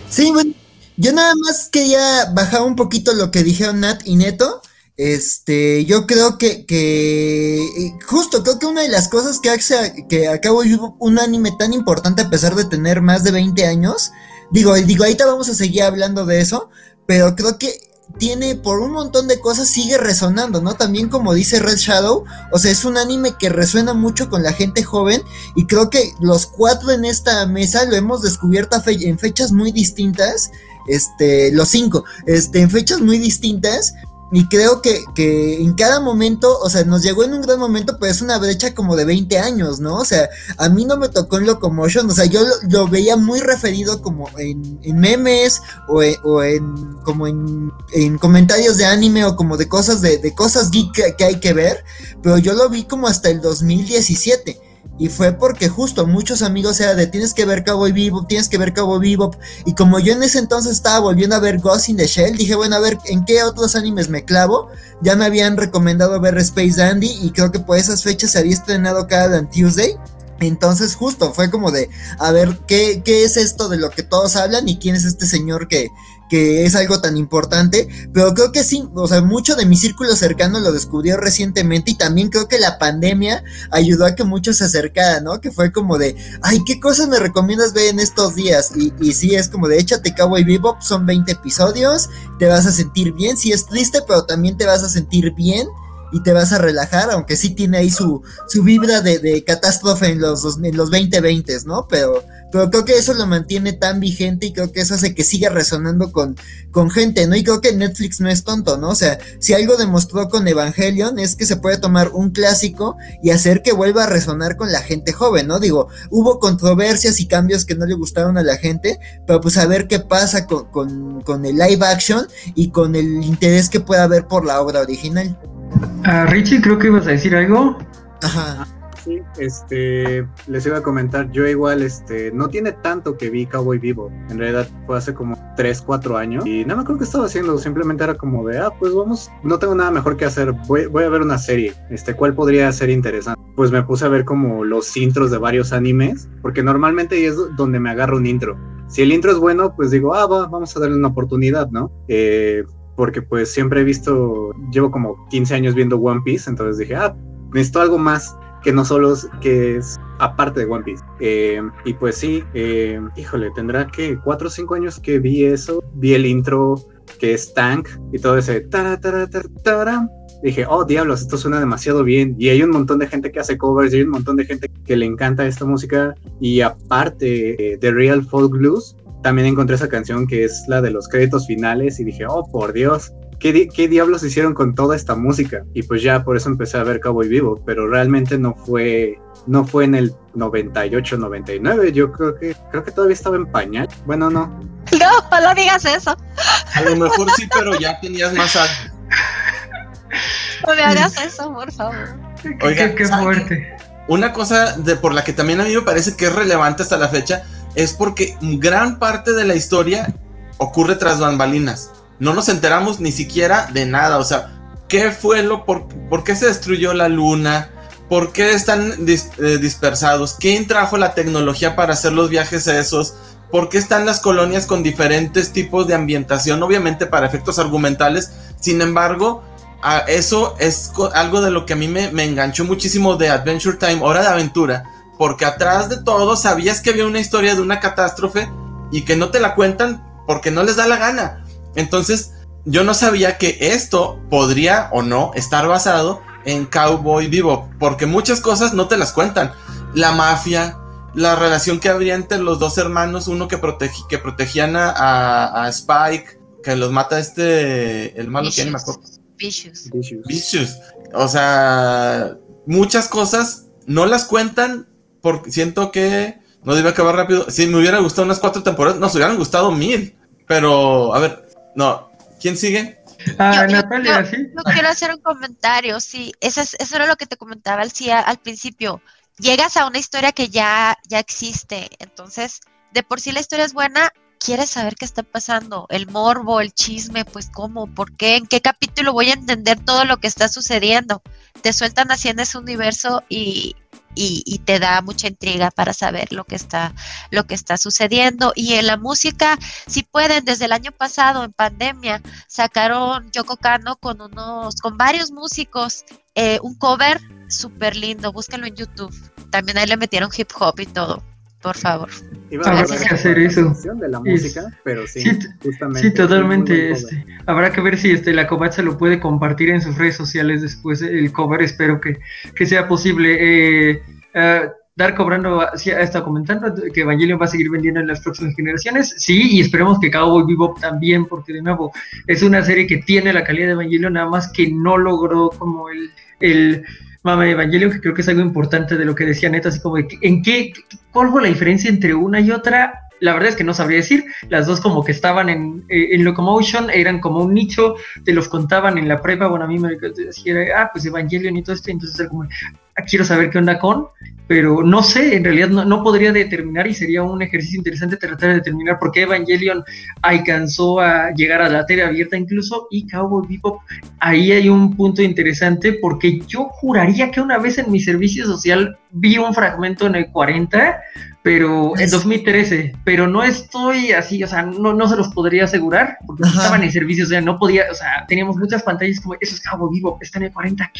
Sí, bueno, yo nada más quería bajar un poquito lo que dijeron Nat y Neto. Este, yo creo que, que justo creo que una de las cosas que hace que a Cowboy Vivo un anime tan importante a pesar de tener más de 20 años, digo, digo, ahorita vamos a seguir hablando de eso, pero creo que tiene por un montón de cosas sigue resonando, ¿no? También como dice Red Shadow, o sea, es un anime que resuena mucho con la gente joven y creo que los cuatro en esta mesa lo hemos descubierto en fechas muy distintas, este, los cinco, este, en fechas muy distintas y creo que, que, en cada momento, o sea, nos llegó en un gran momento, pero es una brecha como de 20 años, ¿no? O sea, a mí no me tocó en Locomotion, o sea, yo lo, veía muy referido como en, memes o, en, como en, comentarios de anime o como de cosas de, de cosas geek que hay que ver, pero yo lo vi como hasta el 2017. Y fue porque justo muchos amigos era de tienes que ver Cowboy Bebop, tienes que ver Cowboy Bebop. Y como yo en ese entonces estaba volviendo a ver Ghost in the Shell, dije, bueno, a ver, ¿en qué otros animes me clavo? Ya me habían recomendado ver Space Dandy y creo que por esas fechas se había estrenado cada Tuesday. Entonces justo fue como de, a ver, ¿qué, ¿qué, es esto de lo que todos hablan y quién es este señor que, que es algo tan importante, pero creo que sí, o sea, mucho de mi círculo cercano lo descubrió recientemente y también creo que la pandemia ayudó a que muchos se acercaran, ¿no? Que fue como de, ay, ¿qué cosas me recomiendas ver en estos días? Y, sí, es como de, échate Cowboy Bebop, son 20 episodios, te vas a sentir bien, sí es triste, pero también te vas a sentir bien y te vas a relajar, aunque sí tiene ahí su, su vibra de, de catástrofe en los, en los 2020, ¿no? Pero, pero creo que eso lo mantiene tan vigente y creo que eso hace que siga resonando con, con gente, ¿no? Y creo que Netflix no es tonto, ¿no? O sea, si algo demostró con Evangelion es que se puede tomar un clásico y hacer que vuelva a resonar con la gente joven, ¿no? Digo, hubo controversias y cambios que no le gustaron a la gente, pero pues a ver qué pasa con, con, con el live action y con el interés que pueda haber por la obra original. Ah, Richie, creo que ibas a decir algo. Ajá. Sí, este, les iba a comentar, yo igual, este, no tiene tanto que vi Cowboy Vivo, en realidad fue hace como 3, 4 años, y no me acuerdo qué estaba haciendo, simplemente era como de, ah, pues vamos, no tengo nada mejor que hacer, voy, voy a ver una serie, este, ¿cuál podría ser interesante? Pues me puse a ver como los intros de varios animes, porque normalmente es donde me agarro un intro. Si el intro es bueno, pues digo, ah, va, vamos a darle una oportunidad, ¿no? Eh, porque pues siempre he visto, llevo como 15 años viendo One Piece, entonces dije, ah, necesito algo más que no solo es, que es aparte de One Piece. Eh, y pues sí, eh, híjole, tendrá que 4 o 5 años que vi eso, vi el intro que es Tank y todo ese tara. Dije, oh diablos, esto suena demasiado bien. Y hay un montón de gente que hace covers, y hay un montón de gente que le encanta esta música. Y aparte eh, de Real Folk Blues, también encontré esa canción que es la de los créditos finales y dije, oh, por Dios, ¿qué, di qué diablos hicieron con toda esta música? Y pues ya por eso empecé a ver Cowboy Vivo, pero realmente no fue, no fue en el 98, 99, yo creo que, creo que todavía estaba en pañal. Bueno, [laughs] no. No, no digas eso. A lo mejor sí, pero ya tenías más años. No me hagas eso, por favor. Oiga, qué, qué ¿sabe fuerte. Una cosa de, por la que también a mí me parece que es relevante hasta la fecha es porque gran parte de la historia ocurre tras bambalinas. No nos enteramos ni siquiera de nada. O sea, ¿qué fue lo por, por qué se destruyó la luna? ¿Por qué están eh, dispersados? ¿Quién trajo la tecnología para hacer los viajes esos? ¿Por qué están las colonias con diferentes tipos de ambientación? Obviamente para efectos argumentales. Sin embargo, eso es algo de lo que a mí me, me enganchó muchísimo de Adventure Time, Hora de Aventura. Porque atrás de todo sabías que había una historia de una catástrofe y que no te la cuentan porque no les da la gana. Entonces, yo no sabía que esto podría o no estar basado en Cowboy Vivo, porque muchas cosas no te las cuentan. La mafia, la relación que habría entre los dos hermanos, uno que, protegi- que protegían a, a- a Spike, que los mata este, el malo que ya ni me acuerdo. Vicious. Vicious. Vicious. O sea, muchas cosas no las cuentan porque siento que no debe acabar rápido. Si me hubiera gustado unas cuatro temporadas, nos hubieran gustado mil. Pero, a ver, no. ¿Quién sigue? Ah, Yo- Natalia, yo- sí. Yo quiero hacer un comentario, sí, eso, es- eso era lo que te comentaba al, al principio. Llegas a una historia que ya, ya existe, entonces, de por sí la historia es buena, quieres saber qué está pasando, el morbo, el chisme, pues cómo, por qué, en qué capítulo voy a entender todo lo que está sucediendo. Te sueltan así en ese universo y, y, y te da mucha intriga para saber lo que está, lo que está sucediendo. Y en la música, si pueden, desde el año pasado, en pandemia, sacaron Yoko Kano con unos, con varios músicos, eh, un cover súper lindo, búsquenlo en YouTube. También ahí le metieron hip hop y todo, por favor. Iba Habrá que hacer eso. canción de la Es- música, pero sí, justamente. Totalmente. Este, habrá que ver si este, la Covacha lo puede compartir en sus redes sociales después el cover. Espero que, que sea posible. Eh, eh, Dark Cobrando sí, ha estado comentando que Evangelion va a seguir vendiendo en las próximas generaciones. Sí, y esperemos que Cowboy Bebop también, porque de nuevo es una serie que tiene la calidad de Evangelion, nada más que no logró como el, el mame Evangelion, que creo que es algo importante de lo que decía Neto, así como de en qué, cuál fue la diferencia entre una y otra. La verdad es que no sabría decir. Las dos como que estaban en, eh, en Locomotion, eran como un nicho, te los contaban en la prepa, bueno, a mí me decía, ah, pues Evangelion y todo esto, entonces era como, quiero saber qué onda con, pero no sé, en realidad no, podría determinar y sería un ejercicio interesante tratar de determinar por qué Evangelion alcanzó a llegar a la tele abierta incluso y Cowboy Bebop, ahí hay un punto interesante porque yo juraría que una vez en mi servicio social vi un fragmento en el 40, pero en 2013, pero no estoy así, o sea, no, no se los podría asegurar, porque no estaban en servicio, o sea, no podía, o sea, teníamos muchas pantallas como, eso es Cabo Vivo, está en el 40,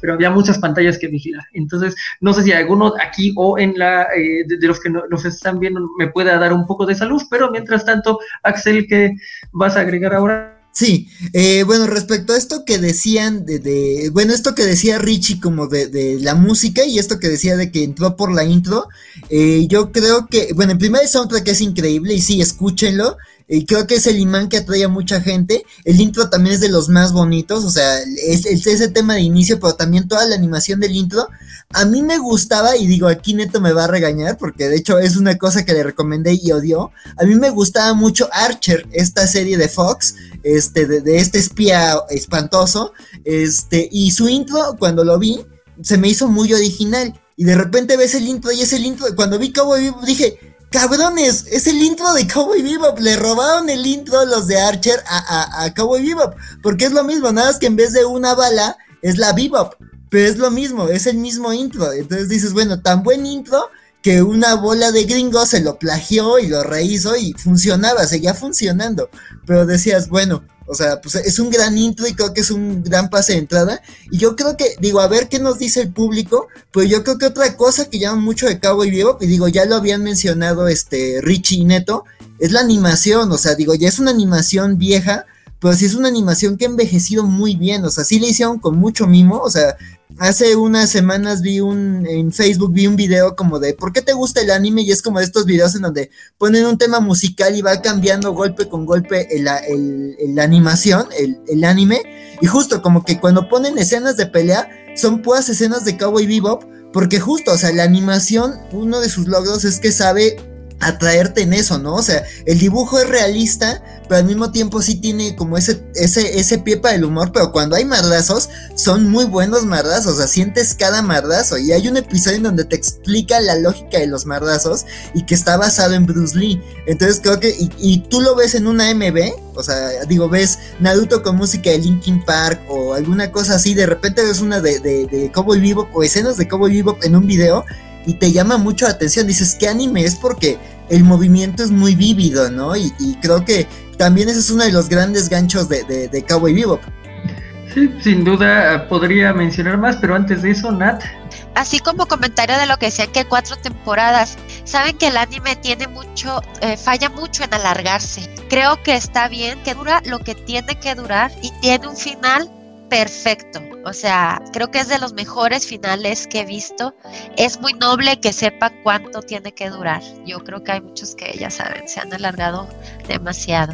pero había muchas pantallas que vigilar. Entonces, no sé si alguno aquí o en la, eh, de, los que nos están viendo me pueda dar un poco de salud, pero mientras tanto, Axel, ¿qué vas a agregar ahora? Sí, eh, bueno, respecto a esto que decían de, de bueno, esto que decía Richie como de, de, la música y esto que decía de que entró por la intro, eh, yo creo que, bueno, en primer soundtrack es increíble y sí, escúchenlo, y creo que es el imán que atrae a mucha gente. El intro también es de los más bonitos, o sea, es, es, ese tema de inicio, pero también toda la animación del intro. A mí me gustaba, y digo, aquí Neto me va a regañar, porque de hecho es una cosa que le recomendé y odió. A mí me gustaba mucho Archer, esta serie de Fox, este, de, este espía espantoso, este, y su intro, cuando lo vi, se me hizo muy original. Y de repente ves el intro y es el intro. Cuando vi Cowboy dije, cabrones, es el intro de Cowboy Bebop. Le robaron el intro los de Archer a, a, a Cowboy Bebop. Porque es lo mismo, nada más que en vez de una bala, es la Bebop. Pero es lo mismo, es el mismo intro. Entonces dices, bueno, tan buen intro que una bola de gringos se lo plagió y lo rehizo y funcionaba, seguía funcionando. Pero decías, bueno, o sea, pues es un gran intro y creo que es un gran pase de entrada. Y yo creo que, digo, a ver qué nos dice el público. Pues yo creo que otra cosa que llama mucho de Cabo y Bebop, y digo, ya lo habían mencionado este Richie y Neto, es la animación. O sea, digo, ya es una animación vieja, pero sí es una animación que ha envejecido muy bien. O sea, sí le hicieron con mucho mimo. O sea, hace unas semanas vi un, en Facebook vi un video como de ¿por qué te gusta el anime? Y es como de estos videos en donde ponen un tema musical y va cambiando golpe con golpe el, el, animación, el, el, anime. Y justo como que cuando ponen escenas de pelea, son puras escenas de Cowboy Bebop. Porque justo, o sea, la animación, uno de sus logros es que sabe atraerte en eso, ¿no? O sea, el dibujo es realista, pero al mismo tiempo sí tiene como ese, ese, ese pie para el humor, pero cuando hay mardazos, son muy buenos mardazos, o sea, sientes cada mardazo, y hay un episodio en donde te explica la lógica de los mardazos, y que está basado en Bruce Lee, entonces creo que, y, y tú lo ves en una MB, o sea, digo, ves Naruto con música de Linkin Park, o alguna cosa así, de repente ves una de, de, de Cowboy Bebop, o escenas de Cowboy Bebop en un video, y te llama mucho la atención. Dices, ¿qué anime es? Porque el movimiento es muy vívido, ¿no? Y, y creo que también ese es uno de los grandes ganchos de, de, de Cowboy Bebop. Sí, sin duda podría mencionar más, pero antes de eso, Nat. Así como comentario de lo que decía que cuatro temporadas, saben que el anime tiene mucho, eh, falla mucho en alargarse. Creo que está bien, que dura lo que tiene que durar y tiene un final perfecto. O sea, creo que es de los mejores finales que he visto. Es muy noble que sepa cuánto tiene que durar. Yo creo que hay muchos que ya saben, se han alargado demasiado.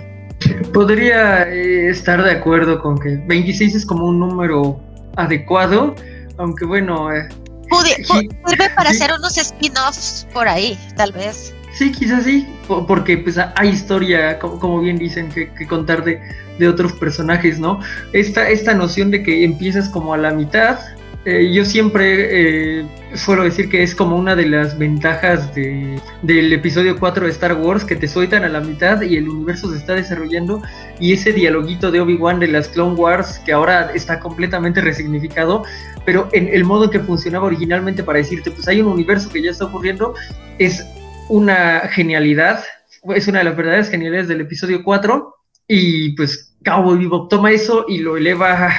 Podría eh, estar de acuerdo con que 26 es como un número adecuado, aunque bueno... Eh, Pudi sirve para hacer unos spin-offs por ahí, tal vez. Sí, quizás sí, porque pues hay historia, como, bien dicen, que, que contar de, de, otros personajes, ¿no? Esta, esta noción de que empiezas como a la mitad, eh, yo siempre eh, suelo decir que es como una de las ventajas de, del episodio 4 de Star Wars, que te sueltan a la mitad y el universo se está desarrollando y ese dialoguito de Obi-Wan de las Clone Wars, que ahora está completamente resignificado, pero en el modo que funcionaba originalmente para decirte, pues hay un universo que ya está ocurriendo, es una genialidad, es una de las verdaderas genialidades del episodio 4 y pues Cowboy Bebop toma eso y lo eleva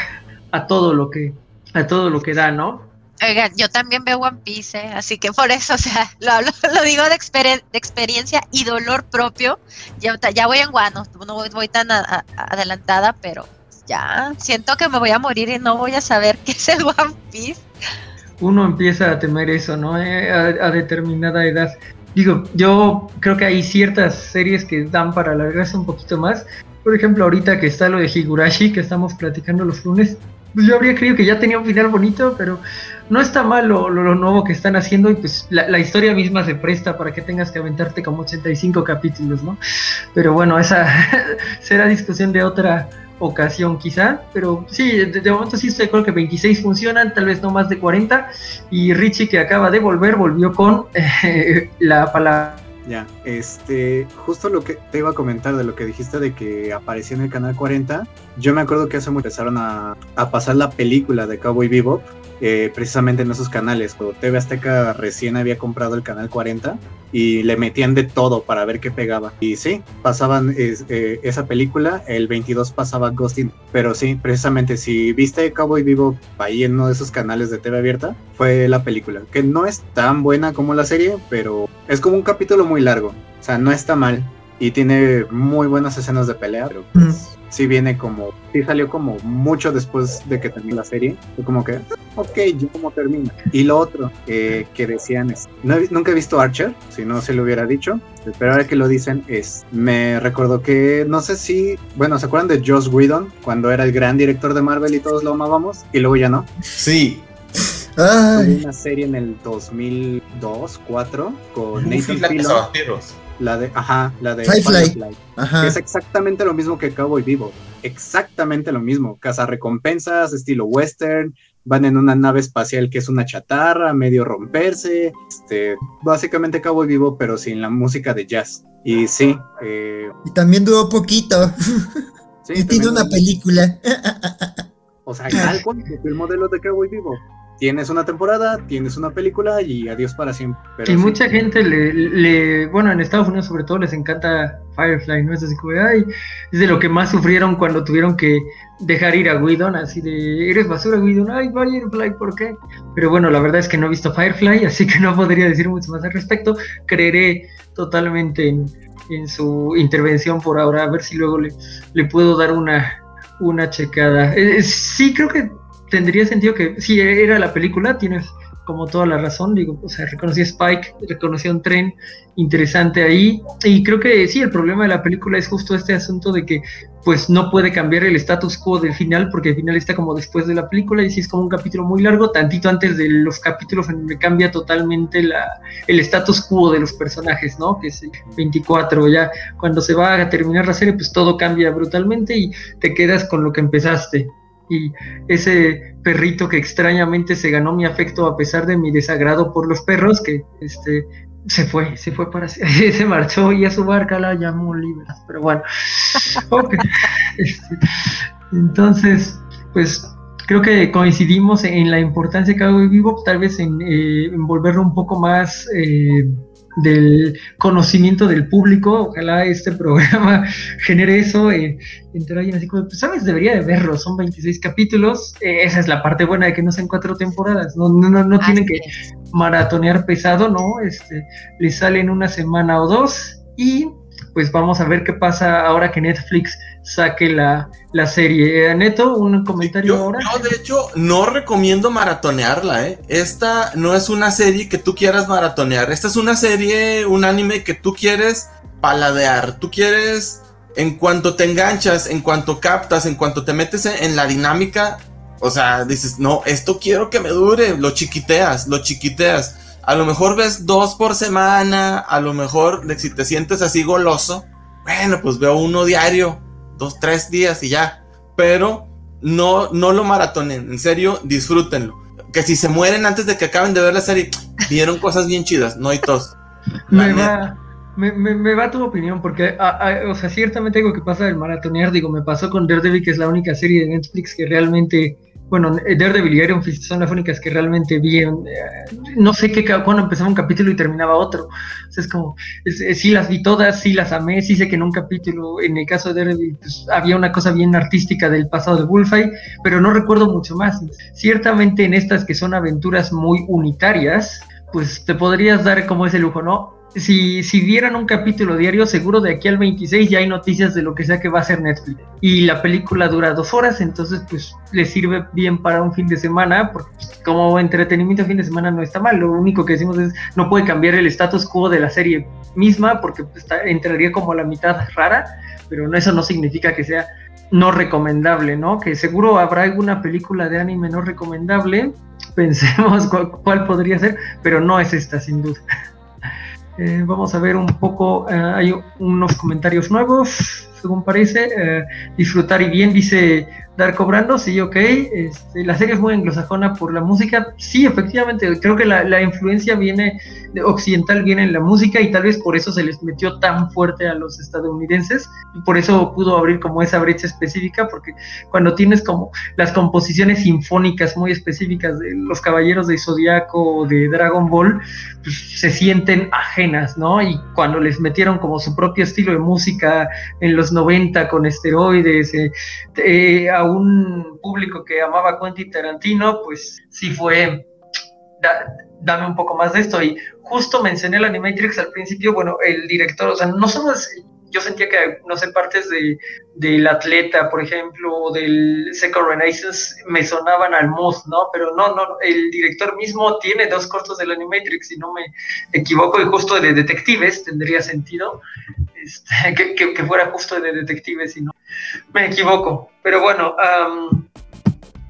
a, todo lo que a todo lo que da, ¿no? Oigan, yo también veo One Piece, ¿eh? así que por eso, o sea, [laughs] lo, hablo, lo digo de, exper de, experiencia y dolor propio. Ya, ya voy en guano, no voy, voy tan a, a, adelantada, pero ya siento que me voy a morir y no voy a saber [laughs] qué es el One Piece. Uno empieza a temer eso, ¿no? Eh, a, a determinada edad. Digo, yo creo que hay ciertas series que dan para alargarse un poquito más. Por ejemplo, ahorita que está lo de Higurashi, que estamos platicando los lunes, pues yo habría creído que ya tenía un final bonito, pero no está mal lo, lo, nuevo que están haciendo y pues la, la, historia misma se presta para que tengas que aventarte como 85 capítulos, ¿no? Pero bueno, esa [laughs] será discusión de otra ocasión quizá, pero sí, de, momento sí estoy de acuerdo que 26 funcionan, tal vez no más de 40, y Richie que acaba de volver, volvió con eh, la palabra. Ya, este, justo lo que te iba a comentar de lo que dijiste de que apareció en el canal 40, yo me acuerdo que hace mucho empezaron a, a pasar la película de Cowboy Bebop, eh, precisamente en esos canales. Cuando TV Azteca recién había comprado el canal 40 y le metían de todo para ver qué pegaba. Y sí, pasaban eh, esa película, el 22 pasaba Ghosting, pero sí, precisamente si viste Cowboy Vivo ahí en uno de esos canales de TV abierta, fue la película, que no es tan buena como la serie, pero es como un capítulo muy largo, o sea, no está mal y tiene muy buenas escenas de pelea, pero pues, sí viene como, sí salió como mucho después de que terminó la serie, fue como que, ok, yo como termina. Y lo otro que decían es, nunca he visto Archer, si no se lo hubiera dicho, pero ahora que lo dicen es, me recordó que, no sé si, bueno, ¿se acuerdan de Joss Whedon cuando era el gran director de Marvel y todos lo amábamos y luego ya no? Sí. una serie en el 2002, 2004 con Nathan Fillion la de, ajá, la de Firefly. es exactamente lo mismo que Cowboy Vivo. Exactamente lo mismo. Caza recompensas, estilo western. Van en una nave espacial que es una chatarra, medio romperse. Este, básicamente Cowboy Vivo, pero sin la música de jazz. Y sí. Eh, y también duró poquito. [laughs] y tiene una película. o sea, el modelo de Cowboy Vivo tienes una temporada, tienes una película y adiós para siempre. y mucha gente le, bueno, en Estados Unidos sobre todo les encanta Firefly, ¿no? Es así como, ay, es de lo que más sufrieron cuando tuvieron que dejar ir a Whedon, así de, eres basura Whedon, ay, Firefly, ¿por qué? Pero bueno, la verdad es que no he visto Firefly, [laughs] así que no podría decir mucho más al respecto. Creeré totalmente en, su intervención por ahora, a ver si luego le, le puedo dar una, una checada. Eh, sí, creo que tendría sentido que si era la película, tienes como toda la razón, digo, o sea, reconocí a Spike, reconocí a un tren interesante ahí, y creo que sí, el problema de la película es justo este asunto de que pues no puede cambiar el status quo del final, porque el final está como después de la película, y si es como un capítulo muy largo, tantito antes de los capítulos en donde cambia totalmente la, el status quo de los personajes, ¿no? Que es 24, ya cuando se va a terminar la serie, pues todo cambia brutalmente y te quedas con lo que empezaste y ese perrito que extrañamente se ganó mi afecto a pesar de mi desagrado por los perros, que este se fue, se fue para [laughs] se marchó y a su barca la llamó Libras, pero bueno. [laughs] Este, entonces, pues creo que coincidimos en la importancia que hago vivo, tal vez en, eh, volverlo un poco más eh, del conocimiento del público. Ojalá este programa [laughs] genere eso. Eh, entre alguien así como, pues, sabes, debería de verlo. Son 26 capítulos. Eh, esa es la parte buena de que no sean cuatro temporadas. No, no, no, no tienen que maratonear pesado, ¿no? Este, le salen una semana o dos y pues vamos a ver qué pasa ahora que Netflix saque la, serie. Eh, Neto, un comentario ahora. Yo, de hecho, no recomiendo maratonearla, ¿eh? Esta no es una serie que tú quieras maratonear. Esta es una serie, un anime que tú quieres paladear. Tú quieres, en cuanto te enganchas, en cuanto captas, en cuanto te metes en la dinámica, o sea, dices, no, esto quiero que me dure. Lo chiquiteas, lo chiquiteas. A lo mejor ves dos por semana, a lo mejor si te sientes así goloso, bueno, pues veo uno diario, dos, tres días y ya. Pero no, no lo maratonen, en serio, disfrútenlo. Que si se mueren antes de que acaben de ver la serie, [tsk] vieron cosas bien chidas, no hay tos. [laughs] me, va, me, va tu opinión, porque, o sea, ciertamente algo que pasa del maratonear, digo, me pasó con Daredevil, que es la única serie de Netflix que realmente bueno, Daredevil y Iron Fist son las únicas que realmente vi. Eh, no sé qué, cuando empezaba un capítulo y terminaba otro. O sea, es como, sí las vi todas, sí las amé, sí sé que en un capítulo, en el caso de Daredevil, pues, había una cosa bien artística del pasado de Bullfight, pero no recuerdo mucho más. Ciertamente en estas que son aventuras muy unitarias, pues te podrías dar como ese lujo, ¿no? Si, si dieran un capítulo diario, seguro de aquí al 26 ya hay noticias de lo que sea que va a ser Netflix. Y la película dura dos horas, entonces pues le sirve bien para un fin de semana, porque pues, como entretenimiento fin de semana no está mal. Lo único que decimos es no puede cambiar el status quo de la serie misma, porque pues, entraría como a la mitad rara, pero eso no significa que sea no recomendable, ¿no? Que seguro habrá alguna película de anime no recomendable, [laughs] pensemos cuál podría ser, pero no es esta sin duda. Eh, vamos a ver un poco, eh, hay unos comentarios nuevos. Según parece, eh, disfrutar y bien, dice dar cobrando, sí, ok. Este, la serie es muy anglosajona por la música. Sí, efectivamente, creo que la, influencia viene de occidental, viene en la música y tal vez por eso se les metió tan fuerte a los estadounidenses. Y por eso pudo abrir como esa brecha específica, porque cuando tienes como las composiciones sinfónicas muy específicas de los Caballeros de Zodiaco o de Dragon Ball, pues, se sienten ajenas, ¿no? Y cuando les metieron como su propio estilo de música en los 90 con esteroides, eh, eh un público que amaba Quentin Tarantino, pues sí fue, dame un poco más de esto. Y justo mencioné el Animatrix al principio, bueno, el director, o sea, no somos, yo sentía que, no sé, partes de, del atleta, por ejemplo, o del Second Renaissance me sonaban al Moth, ¿no? Pero no, no, el director mismo tiene dos cortos del Animatrix, si no me equivoco, y justo de detectives tendría sentido [laughs] que, fuera justo de detectives, si no me equivoco. Pero bueno,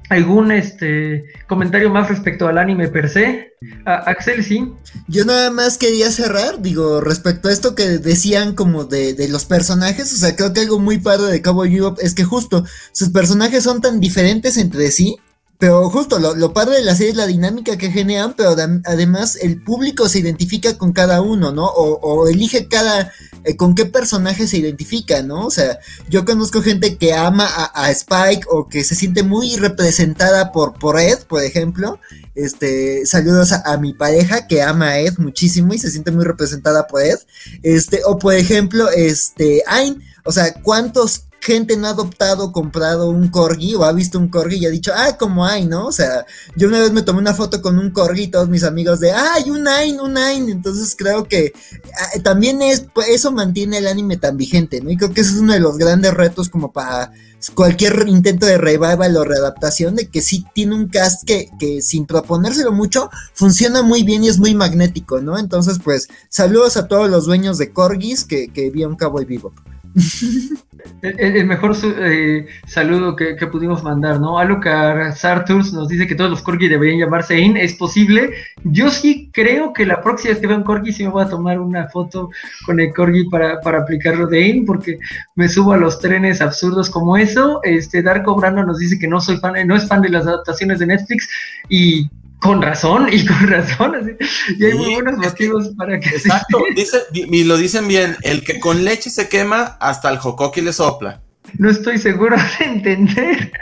¿algún este comentario más respecto al anime per se? Axel, sí. Yo nada más quería cerrar, digo, respecto a esto que decían como de, de los personajes, o sea, creo que algo muy padre de Cowboy Bebop es que justo sus personajes son tan diferentes entre sí pero justo lo, padre de la serie es la dinámica que generan, pero además el público se identifica con cada uno, ¿no? O, elige cada, eh, con qué personaje se identifica, ¿no? O sea, yo conozco gente que ama a, Spike o que se siente muy representada por, por Ed, por ejemplo. Este, saludos a, mi pareja que ama a Ed muchísimo y se siente muy representada por Ed. Este, o por ejemplo, este, Ain, o sea, ¿cuántos gente no ha adoptado, comprado un corgi o ha visto un corgi y ha dicho, ah, como hay, ¿no? O sea, yo una vez me tomé una foto con un corgi y todos mis amigos de, ay, un Ain, un Ain. Entonces creo que ah, también es, pues, eso mantiene el anime tan vigente, ¿no? Y creo que ese es uno de los grandes retos como para cualquier intento de revival o readaptación, de que sí tiene un cast que, que sin proponérselo mucho, funciona muy bien y es muy magnético, ¿no? Entonces, pues, saludos a todos los dueños de corgis que, que vi un Cowboy Vivo. [laughs] El, mejor eh, saludo que, pudimos mandar, ¿no? Alucard Sarturs nos dice que todos los corgi deberían llamarse In. ¿Es posible? Yo sí creo que la próxima vez que vea un corgi sí me voy a tomar una foto con el corgi para, para aplicarlo de In, porque me subo a los trenes absurdos como eso. Este Darko Brando nos dice que no soy fan, no es fan de las adaptaciones de Netflix y con razón, y con razón. y hay muy buenos motivos para que. Exacto, [laughs] dice, y lo dicen bien: el que con leche se quema, hasta el jocoqui le sopla. No estoy seguro [laughs] de entender.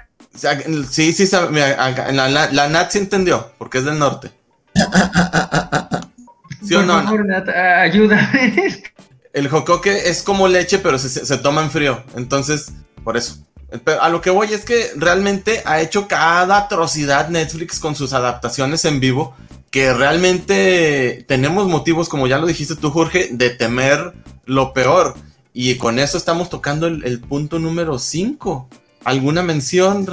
sí, sí, la, la, Nat sí entendió, porque es del norte. ¿Sí o no? Favor, Nat, ayúdame. El jocoque es como leche, pero se, se toma en frío. Entonces, por eso a lo que voy es que realmente ha hecho cada atrocidad Netflix con sus adaptaciones en vivo que realmente tenemos motivos, como ya lo dijiste tú, Jorge, de temer lo peor. Y con eso estamos tocando el, punto número 5. ¿Alguna mención?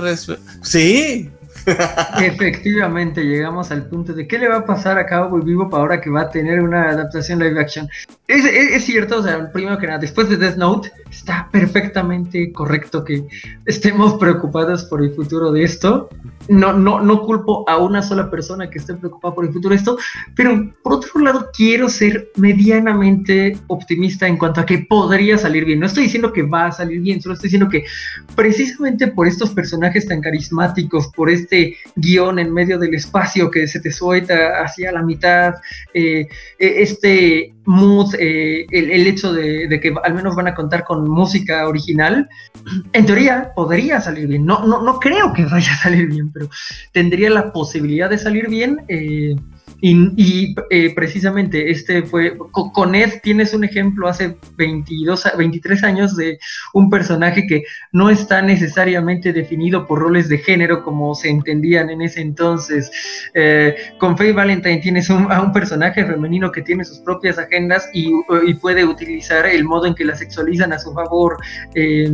Sí, [laughs] Efectivamente, llegamos al punto de qué le va a pasar a Cowboy Vivo para ahora que va a tener una adaptación live action. Es, cierto, o sea, primero que nada, después de Death Note, está perfectamente correcto que estemos preocupados por el futuro de esto. No, no, no culpo a una sola persona que esté preocupada por el futuro de esto, pero por otro lado, quiero ser medianamente optimista en cuanto a que podría salir bien. No estoy diciendo que va a salir bien, solo estoy diciendo que precisamente por estos personajes tan carismáticos, por este guion en medio del espacio que se te suelta hacia la mitad, eh, e, este mood, eh, el, hecho de, que al menos van a contar con música original, en teoría podría salir bien. No, no, no creo que vaya a salir bien, pero tendría la posibilidad de salir bien. Eh, y, eh, precisamente este fue, con Ed tienes un ejemplo hace 22, 23 años de un personaje que no está necesariamente definido por roles de género como se entendían en ese entonces. Eh, con Faye Valentine tienes un, a un personaje femenino que tiene sus propias agendas y, puede utilizar el modo en que la sexualizan a su favor. Eh,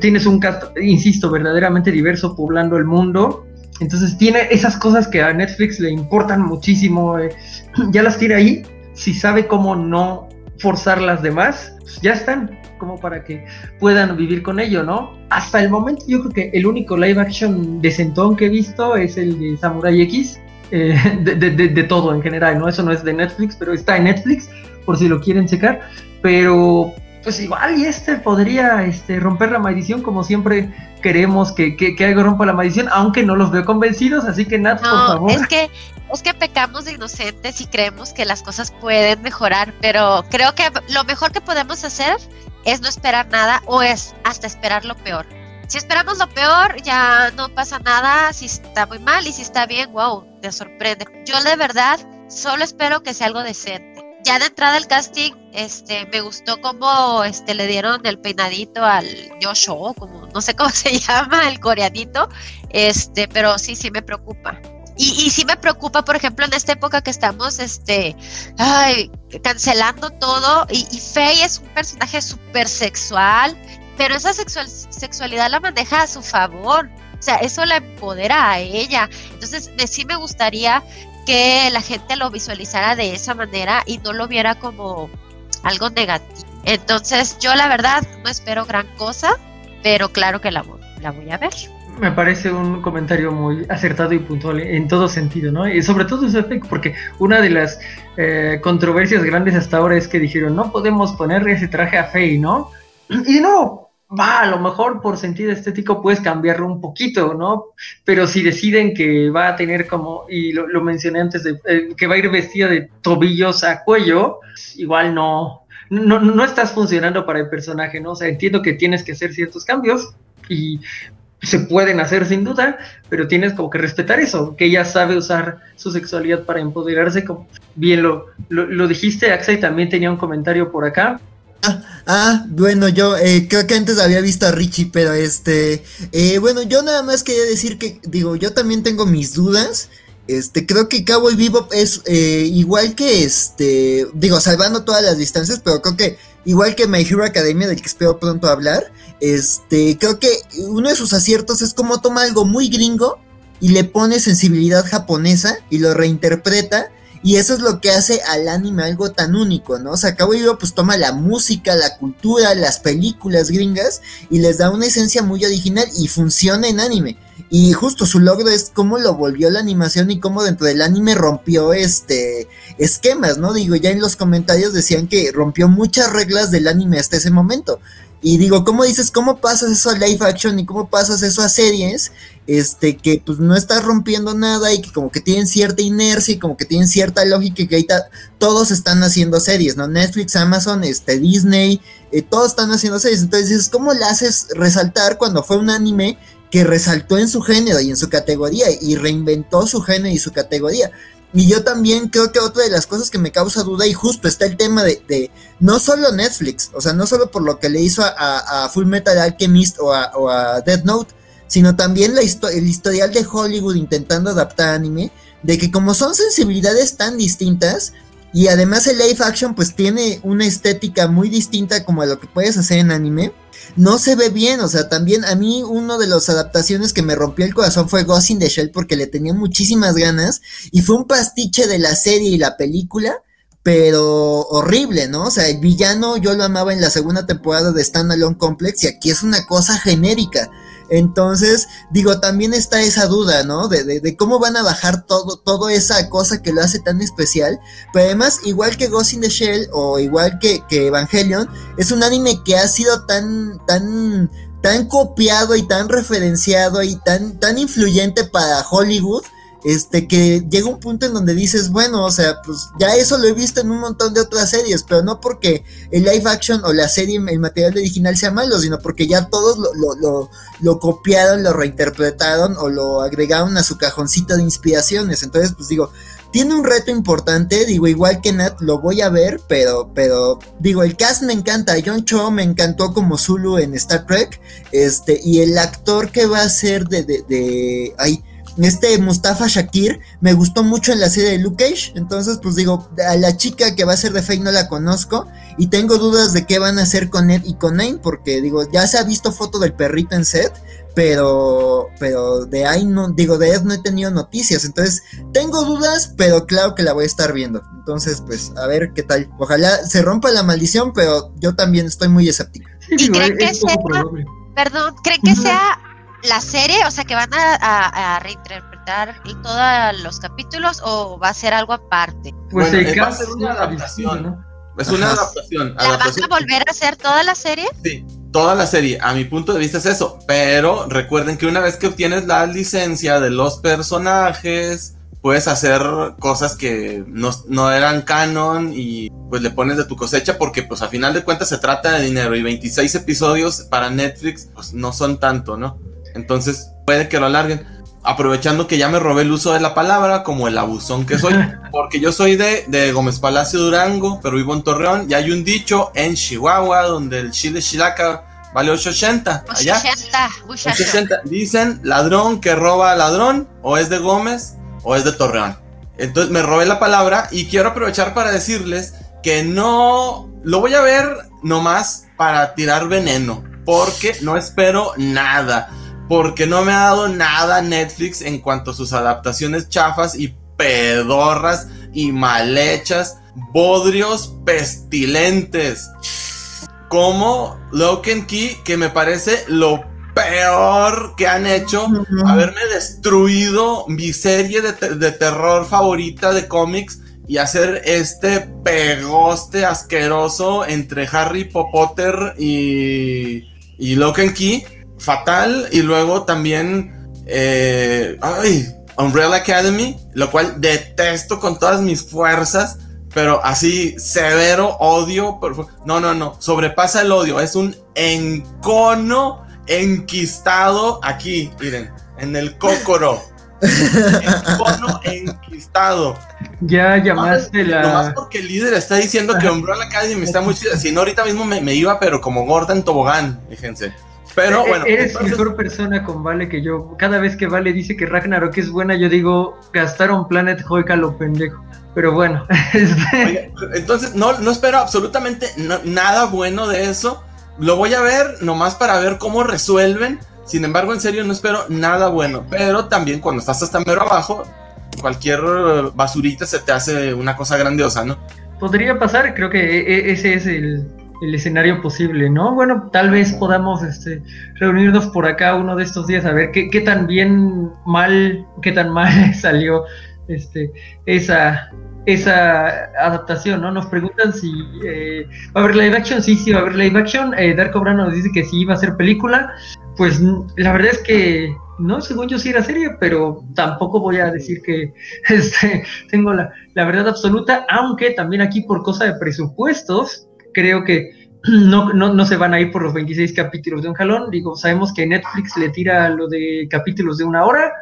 tienes un cast, insisto, verdaderamente diverso poblando el mundo entonces tiene esas cosas que a Netflix le importan muchísimo. Eh, [clears throat] ya las tiene ahí. Si sabe cómo no forzar las demás, pues ya están como para que puedan vivir con ello, ¿no? Hasta el momento yo creo que el único live action decentón que he visto es el de Samurai X, eh, [laughs] de, todo en general, ¿no? Eso no es de Netflix, pero está en Netflix, por si lo quieren checar. Pero pues igual y este podría este, romper la maldición como siempre queremos que, que, algo rompa la maldición, aunque no los veo convencidos, así que Nat, por favor. Es que, es que pecamos de inocentes y creemos que las cosas pueden mejorar, pero creo que lo mejor que podemos hacer es no esperar nada o es hasta esperar lo peor. Si esperamos lo peor, ya no pasa nada, si está muy mal y si está bien, wow, te sorprende. Yo de verdad solo espero que sea algo decente. Ya de entrada el casting, este, me gustó cómo este, le dieron el peinadito al Joshua, como no sé cómo [laughs] se llama, el coreanito, este, pero sí, sí me preocupa. Y, y sí me preocupa, por ejemplo, en esta época que estamos, este, ay, cancelando todo. Y, y Faye es un personaje súper sexual, pero esa sexual, sexualidad la maneja a su favor. O sea, eso la empodera a ella. Entonces, sí me gustaría que la gente lo visualizara de esa manera y no lo viera como algo negativo. Entonces, yo la verdad no espero gran cosa, pero claro que la, la voy a ver me parece un comentario muy acertado y puntual en todo sentido, ¿no? Y sobre todo eso porque una de las eh, controversias grandes hasta ahora es que dijeron, no podemos ponerle ese traje a Faye, ¿no? Y no, va, a lo mejor por sentido estético puedes cambiarlo un poquito, ¿no? Pero si deciden que va a tener como, y lo, mencioné antes, de, eh, que va a ir vestida de tobillos a cuello, igual no, no, no estás funcionando para el personaje, ¿no? O sea, entiendo que tienes que hacer ciertos cambios y se pueden hacer sin duda, pero tienes como que respetar eso, que ella sabe usar su sexualidad para empoderarse, como bien lo, lo, dijiste, Axel también tenía un comentario por acá. Ah, ah bueno, yo eh, creo que antes había visto a Richie, pero este, eh, bueno, yo nada más quería decir que, digo, yo también tengo mis dudas, este, creo que Cowboy Bebop es eh, igual que este, digo, salvando todas las distancias, pero creo que igual que My Hero Academia, del que espero pronto hablar, este, creo que uno de sus aciertos es como toma algo muy gringo y le pone sensibilidad japonesa y lo reinterpreta. Y eso es lo que hace al anime algo tan único, ¿no? O sea, Vivo pues toma la música, la cultura, las películas gringas y les da una esencia muy original y funciona en anime. Y justo su logro es cómo lo volvió la animación y cómo dentro del anime rompió este esquemas, ¿no? Digo, ya en los comentarios decían que rompió muchas reglas del anime hasta ese momento. Y digo, ¿cómo dices, cómo pasas eso a live action y cómo pasas eso a series? Este, que pues no estás rompiendo nada y que como que tienen cierta inercia y como que tienen cierta lógica y que ahorita todos están haciendo series, ¿no? Netflix, Amazon, este, Disney, eh, todos están haciendo series. Entonces dices, ¿cómo le haces resaltar cuando fue un anime que resaltó en su género y en su categoría y reinventó su género y su categoría? Y yo también creo que otra de las cosas que me causa duda, y justo está el tema de, no solo Netflix, o sea, no solo por lo que le hizo a, Full Metal Alchemist o a, o Note, sino también la el historial de Hollywood intentando adaptar anime, de que como son sensibilidades tan distintas, y además el live action pues tiene una estética muy distinta como a lo que puedes hacer en anime, no se ve bien, o sea, también a mí uno de las adaptaciones que me rompió el corazón fue Ghost in the Shell porque le tenía muchísimas ganas y fue un pastiche de la serie y la película, pero horrible, ¿no? O sea, el villano yo lo amaba en la segunda temporada de Standalone Complex y aquí es una cosa genérica. Entonces, digo, también está esa duda, ¿no? De, de, cómo van a bajar todo, toda esa cosa que lo hace tan especial. Pero además, igual que Ghost in the Shell o igual que, que Evangelion, es un anime que ha sido tan, tan, tan copiado y tan referenciado y tan, tan influyente para Hollywood este, que llega un punto en donde dices, bueno, o sea, pues ya eso lo he visto en un montón de otras series, pero no porque el live action o la serie, el material original sea malo, sino porque ya todos lo, lo, lo, copiaron, lo reinterpretaron o lo agregaron a su cajoncito de inspiraciones. Entonces, pues digo, tiene un reto importante, digo, igual que Nat, lo voy a ver, pero, pero, digo, el cast me encanta, John Cho me encantó como Zulu en Star Trek, este, y el actor que va a ser de, de, de, ay, este Mustafa Shakir me gustó mucho en la serie de Luke Cage. Entonces, pues digo, a la chica que va a ser de Faye no la conozco. Y tengo dudas de qué van a hacer con Ed y con Nine. Porque digo, ya se ha visto foto del perrito en set. Pero, pero de ahí no, digo, de Ed no he tenido noticias. Entonces, tengo dudas, pero claro que la voy a estar viendo. Entonces, pues, a ver qué tal. Ojalá se rompa la maldición, pero yo también estoy muy escéptico. ¿Y creen que sea, perdón, creen que sea la serie, o sea, que van a, reinterpretar todos los capítulos o va a ser algo aparte. Pues va a ser una adaptación. Es una Ajá. adaptación. ¿La van adaptación. a volver a hacer toda la serie? Sí, toda la serie, a mi punto de vista es eso. Pero recuerden que una vez que obtienes la licencia de los personajes, puedes hacer cosas que no, no eran canon y pues le pones de tu cosecha porque pues a final de cuentas se trata de dinero y 26 episodios para Netflix pues no son tanto, ¿no? Entonces puede que lo alarguen. Aprovechando que ya me robé el uso de la palabra como el abusón que soy, [laughs] porque yo soy de, de Gómez Palacio Durango, pero vivo en Torreón y hay un dicho en Chihuahua donde el chile chilaca vale 880. Allá 80, muchacho. 880. Dicen ladrón que roba a ladrón, o es de Gómez o es de Torreón. Entonces me robé la palabra y quiero aprovechar para decirles que no lo voy a ver nomás para tirar veneno, porque no espero nada, porque no me ha dado nada Netflix en cuanto a sus adaptaciones chafas y pedorras y mal hechas, bodrios pestilentes. Como Lock and Key, que me parece lo peor que han hecho, haberme destruido mi serie de, te- de terror favorita de cómics y hacer este pegoste asqueroso entre Harry Potter y, y Lock and Key, fatal, y luego también, eh, ay, Umbrella Academy, lo cual detesto con todas mis fuerzas. Pero así, severo odio. No, no, no. Sobrepasa el odio. Es un encono enquistado aquí, miren, en el cócoro. encono enquistado. Ya llamaste Nomás la. porque el líder está diciendo que Umbrella Academy está muy chida. Si no, ahorita mismo me, me iba, pero como gorda en tobogán, fíjense. Pero Eh, bueno, Eres entonces- mejor persona con Vale que yo. Cada vez que Vale dice que Ragnarok es buena, yo digo, gastaron Planet Hoika lo pendejo. Pero bueno, [laughs] este, entonces no, no espero absolutamente no- nada bueno de eso. Lo voy a ver nomás para ver cómo resuelven. Sin embargo, en serio, no espero nada bueno. Pero también cuando estás hasta mero abajo, cualquier eh, basurita se te hace una cosa grandiosa, ¿no? podría pasar, creo que e- e- ese es el, el escenario posible, ¿no? Bueno, tal vez podamos este, reunirnos por acá uno de estos días a ver qué, qué tan bien mal, qué tan mal [laughs] salió este, esa, esa adaptación, ¿no? Nos preguntan si eh, va a haber live action, sí, sí va a haber live action. Eh, Dark Obrano nos dice que sí iba a ser película. Pues la verdad es que no, según yo sí era serie, pero tampoco voy a decir que [laughs] este, tengo la, la verdad absoluta, aunque también aquí por cosa de presupuestos, creo que [clears throat] no, no, no se van a ir por los 26 capítulos de un jalón. Digo, sabemos que Netflix le tira lo de capítulos de una hora.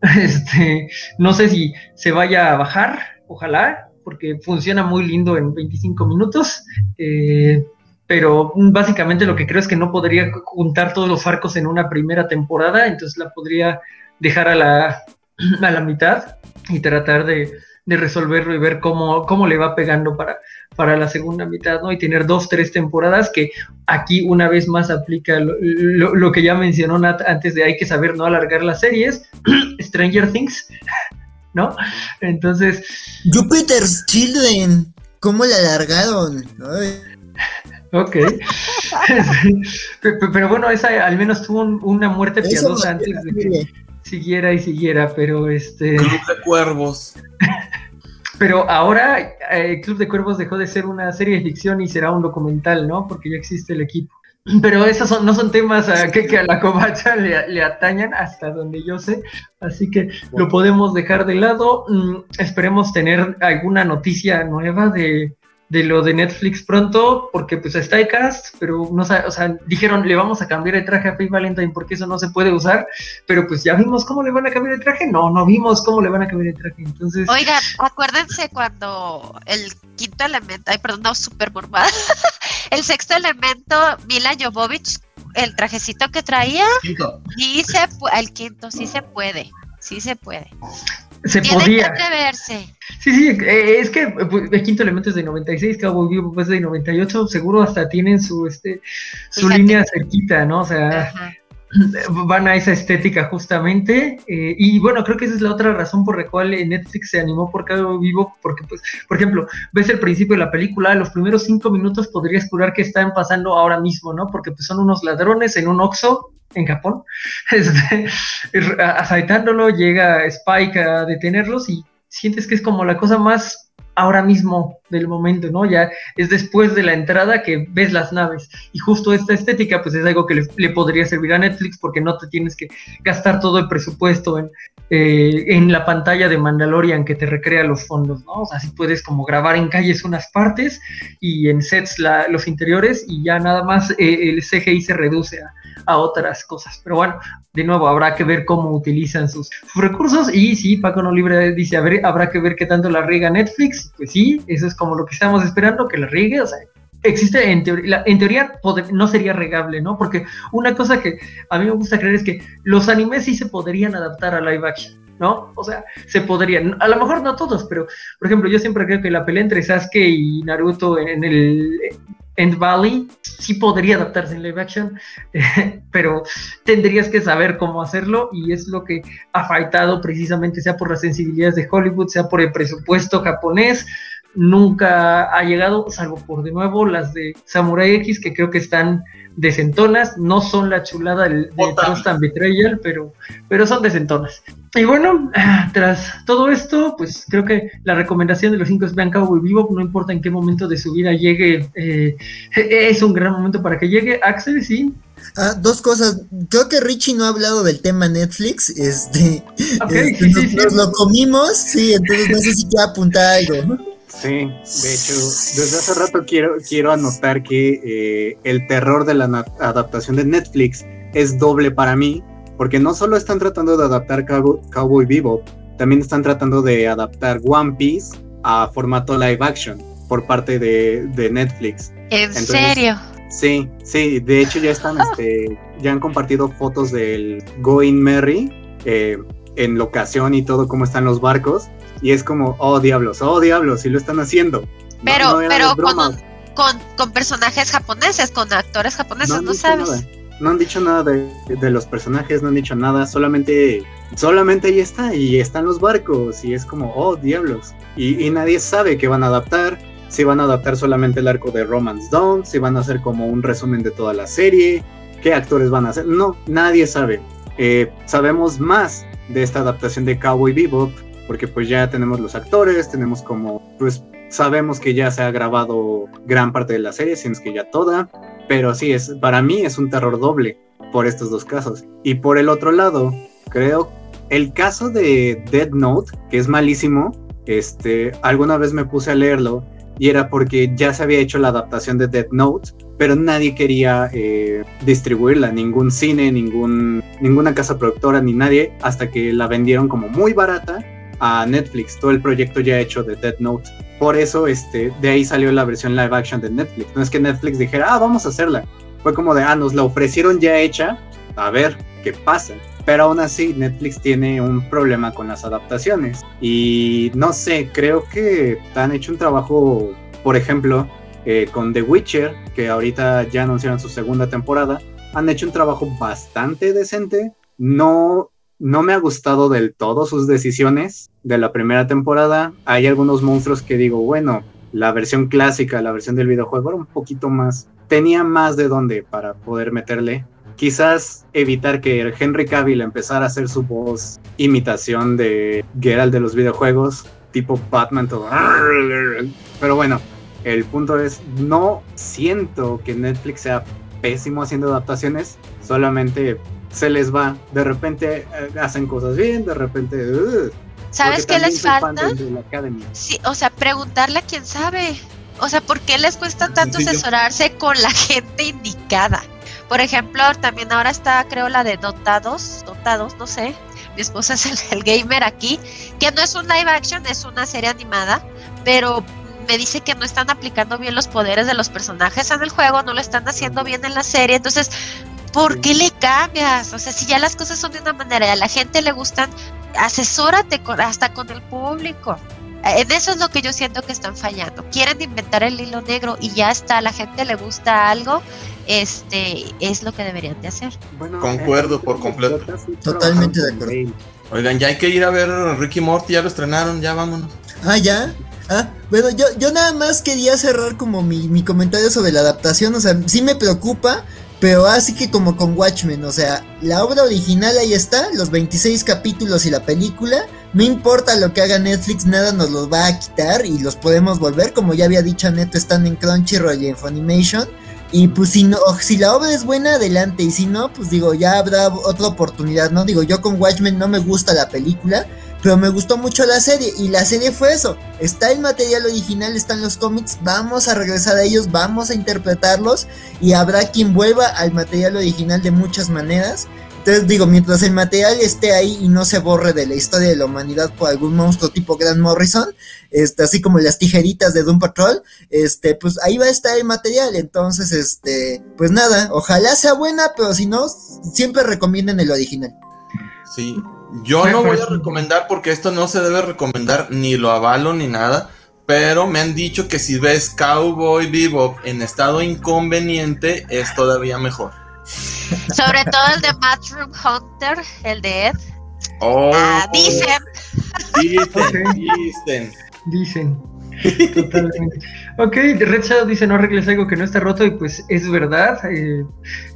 [laughs] Este, no sé si se vaya a bajar, ojalá, porque funciona muy lindo en 25 minutos. eh, pero básicamente lo que creo es que no podría juntar todos los arcos en una primera temporada, entonces la podría dejar a la, [clears throat] a la mitad y tratar de, de resolverlo y ver cómo, cómo le va pegando para, para la segunda mitad, ¿no? Y tener dos, tres temporadas que aquí una vez más aplica lo, lo- lo que ya mencionó Nat antes de hay que saber no alargar las series, [clears throat] Stranger Things, [laughs] ¿no? Entonces, Jupiter's Children. ¿Cómo la alargaron? Ay, ok. [laughs] Pe- pe- pero bueno, esa al menos tuvo un- una muerte piadosa antes de que. Siguiera y siguiera, pero este... Club de Cuervos. [laughs] Pero ahora eh, Club de Cuervos dejó de ser una serie de ficción y será un documental, ¿no? Porque ya existe el equipo. [clears throat] Pero esos son, no son temas ah, que, que a la covacha le, le atañan hasta donde yo sé. Así que lo podemos dejar de lado. Mm, esperemos tener alguna noticia nueva de, de lo de Netflix pronto, porque pues está el cast, pero no o sea, dijeron le vamos a cambiar el traje a Faye Valentine porque eso no se puede usar, pero pues ya vimos cómo le van a cambiar el traje. No, no vimos cómo le van a cambiar el traje. Entonces... Oigan, acuérdense cuando el quinto elemento, ay, perdón, no, super mormada, [laughs] el sexto elemento, Mila Jovovich, el trajecito que traía, Quinto. sí se pu- el quinto, sí se puede, sí se puede. Se Tiene podía. que atreverse. Sí, sí, eh, es que eh, pues, el quinto elemento es de 96, Cowboy Vivo es de 98, seguro hasta tienen su este su Fíjate. línea cerquita, ¿no? O sea, Ajá. [clears throat] van a esa estética justamente. eh, y bueno, creo que esa es la otra razón por la cual eh, Netflix se animó por Cowboy Vivo, porque pues, por ejemplo, ves el principio de la película, los primeros cinco minutos podrías jurar que están pasando ahora mismo, ¿no? Porque pues son unos ladrones en un Oxxo en Japón, [laughs] este, asaltándolo, llega Spike a detenerlos y sientes que es como la cosa más ahora mismo del momento, ¿no? Ya es después de la entrada que ves las naves. Y justo esta estética, pues es algo que le, podría servir a Netflix porque no te tienes que gastar todo el presupuesto en, eh, la pantalla de Mandalorian que te recrea los fondos, ¿no? O sea, si puedes como grabar en calles unas partes y en sets los interiores y ya nada más eh, el CGI se reduce a, a otras cosas. Pero bueno, de nuevo, habrá que ver cómo utilizan sus, recursos. Y sí, Paco No Libre dice, a habrá que ver qué tanto la riega Netflix. Pues sí, eso es como lo que estamos esperando, que la riegue. O sea, existe en teoría, en teoría no sería regable, ¿no? Porque una cosa que a mí me gusta creer es que los animes sí se podrían adaptar a live action. ¿no? O sea, se podrían, a lo mejor no todos, pero por ejemplo, yo siempre creo que la pelea entre Sasuke y Naruto en el End Valley sí podría adaptarse en live action, [laughs] pero tendrías que saber cómo hacerlo y es lo que ha faltado precisamente, sea por las sensibilidades de Hollywood, sea por el presupuesto japonés, nunca ha llegado, salvo por de nuevo las de Samurai X, que creo que están decentonas, no son la chulada del, de Constant Betrayal, pero, pero son decentonas. Y bueno, tras todo esto, pues creo que la recomendación de los cinco es vean Cowboy Vivo, no importa en qué momento de su vida llegue, eh, es un gran momento para que llegue. Axel, sí. Ah, dos cosas. Creo que Richie no ha hablado del tema Netflix. Este, este nos, lo comimos, sí, entonces no sé si quiere apuntar algo. Sí, de hecho, desde hace rato quiero, quiero anotar que eh, el terror de la adaptación de Netflix es doble para mí, porque no solo están tratando de adaptar Cowboy Bebop, también están tratando de adaptar One Piece a formato live action por parte de, Netflix. ¿En serio? Sí, sí, de hecho ya están, este, ya han compartido fotos del Going Merry eh, en locación y todo, cómo están los barcos y es como, oh diablos, oh diablos, sí lo están haciendo. Pero, pero con, con, personajes japoneses, con actores japoneses, no, sabes. No han dicho nada de, de, los personajes, no han dicho nada, solamente, solamente ahí está, y están los barcos, y es como, oh diablos. Y, y nadie sabe qué van a adaptar, si van a adaptar solamente el arco de Romance Dawn, si van a hacer como un resumen de toda la serie, qué actores van a hacer, no, nadie sabe. Eh, sabemos más de esta adaptación de Cowboy Bebop porque pues ya tenemos los actores, tenemos como, pues sabemos que ya se ha grabado gran parte de la serie, si es que ya toda, pero sí, es, para mí es un terror doble por estos dos casos. Y por el otro lado, creo, el caso de Dead Note, que es malísimo, este, alguna vez me puse a leerlo y era porque ya se había hecho la adaptación de Dead Note, pero nadie quería eh, distribuirla, ningún cine, ningún, ninguna casa productora, ni nadie, hasta que la vendieron como muy barata a Netflix, todo el proyecto ya hecho de Dead Note. Por eso, este, de ahí salió la versión live action de Netflix. No es que Netflix dijera, ah, vamos a hacerla. Fue como de, ah, nos la ofrecieron ya hecha, a ver qué pasa. Pero aún así, Netflix tiene un problema con las adaptaciones. Y no sé, creo que han hecho un trabajo, por ejemplo, eh, con The Witcher, que ahorita ya anunciaron su segunda temporada. Han hecho un trabajo bastante decente. No no me ha gustado del todo sus decisiones de la primera temporada. Hay algunos monstruos que digo, bueno, la versión clásica, la versión del videojuego era un poquito más, tenía más de dónde para poder meterle. Quizás evitar que Henry Cavill empezara a hacer su voz imitación de Geralt de los videojuegos, tipo Batman todo. Pero bueno, el punto es, no siento que Netflix sea pésimo haciendo adaptaciones, solamente se les va. De repente eh, hacen cosas bien, de repente. Uh, ¿Sabes qué les falta? sí, o sea, preguntarle a quién sabe. O sea, ¿por qué les cuesta tanto asesorarse con la [laughs] gente indicada? Por ejemplo, también ahora está, creo, la de Dotados, Dotados, no sé. Mi esposa es el, gamer aquí, que no es un live action, es una serie animada, pero me dice que no están aplicando bien los poderes de los personajes en el juego, no lo están haciendo bien en la serie. Entonces, ¿por qué le cambias? O sea, si ya las cosas son de una manera y a la gente le gustan, asesórate hasta con el público. Eh, en eso es lo que yo siento que están fallando. Quieren inventar el hilo negro y ya está, a la gente le gusta algo, este es lo que deberían de hacer. Concuerdo eh, por completo. Totalmente de acuerdo. Oigan, ya hay que ir a ver Ricky Morty, ya lo estrenaron, ya vámonos. Ah, ya. Ah, bueno, yo, yo nada más quería cerrar como mi, mi comentario sobre la adaptación, o sea, sí me preocupa, pero así que como con Watchmen, o sea, la obra original ahí está, los 26 capítulos y la película, no importa lo que haga Netflix, nada nos los va a quitar y los podemos volver. Como ya había dicho Neto, están en Crunchyroll y en Funimation. Y pues si no, si la obra es buena, adelante. Y si no, pues digo, ya habrá otra oportunidad, ¿no? Digo, yo con Watchmen no me gusta la película, pero me gustó mucho la serie. Y la serie fue eso. Está el material original, están los cómics, vamos a regresar a ellos, vamos a interpretarlos. Y habrá quien vuelva al material original de muchas maneras. Entonces digo, mientras el material esté ahí y no se borre de la historia de la humanidad por algún monstruo tipo Grant Morrison, este, así como las tijeritas de Doom Patrol, este, pues ahí va a estar el material. Entonces, este, pues nada, ojalá sea buena, pero si no, siempre recomienden el original. Sí, yo no voy a [laughs] recomendar porque esto no se debe recomendar, ni lo avalo ni nada. Pero me han dicho que si ves Cowboy Bebop en estado inconveniente es todavía mejor. Sobre todo el de Bathroom Hunter, el de Ed. Oh, Ah, dicen. dicen, dicen. Dicen. Totalmente. Ok, Red Shadow dice no arregles algo que no está roto y pues es verdad. eh,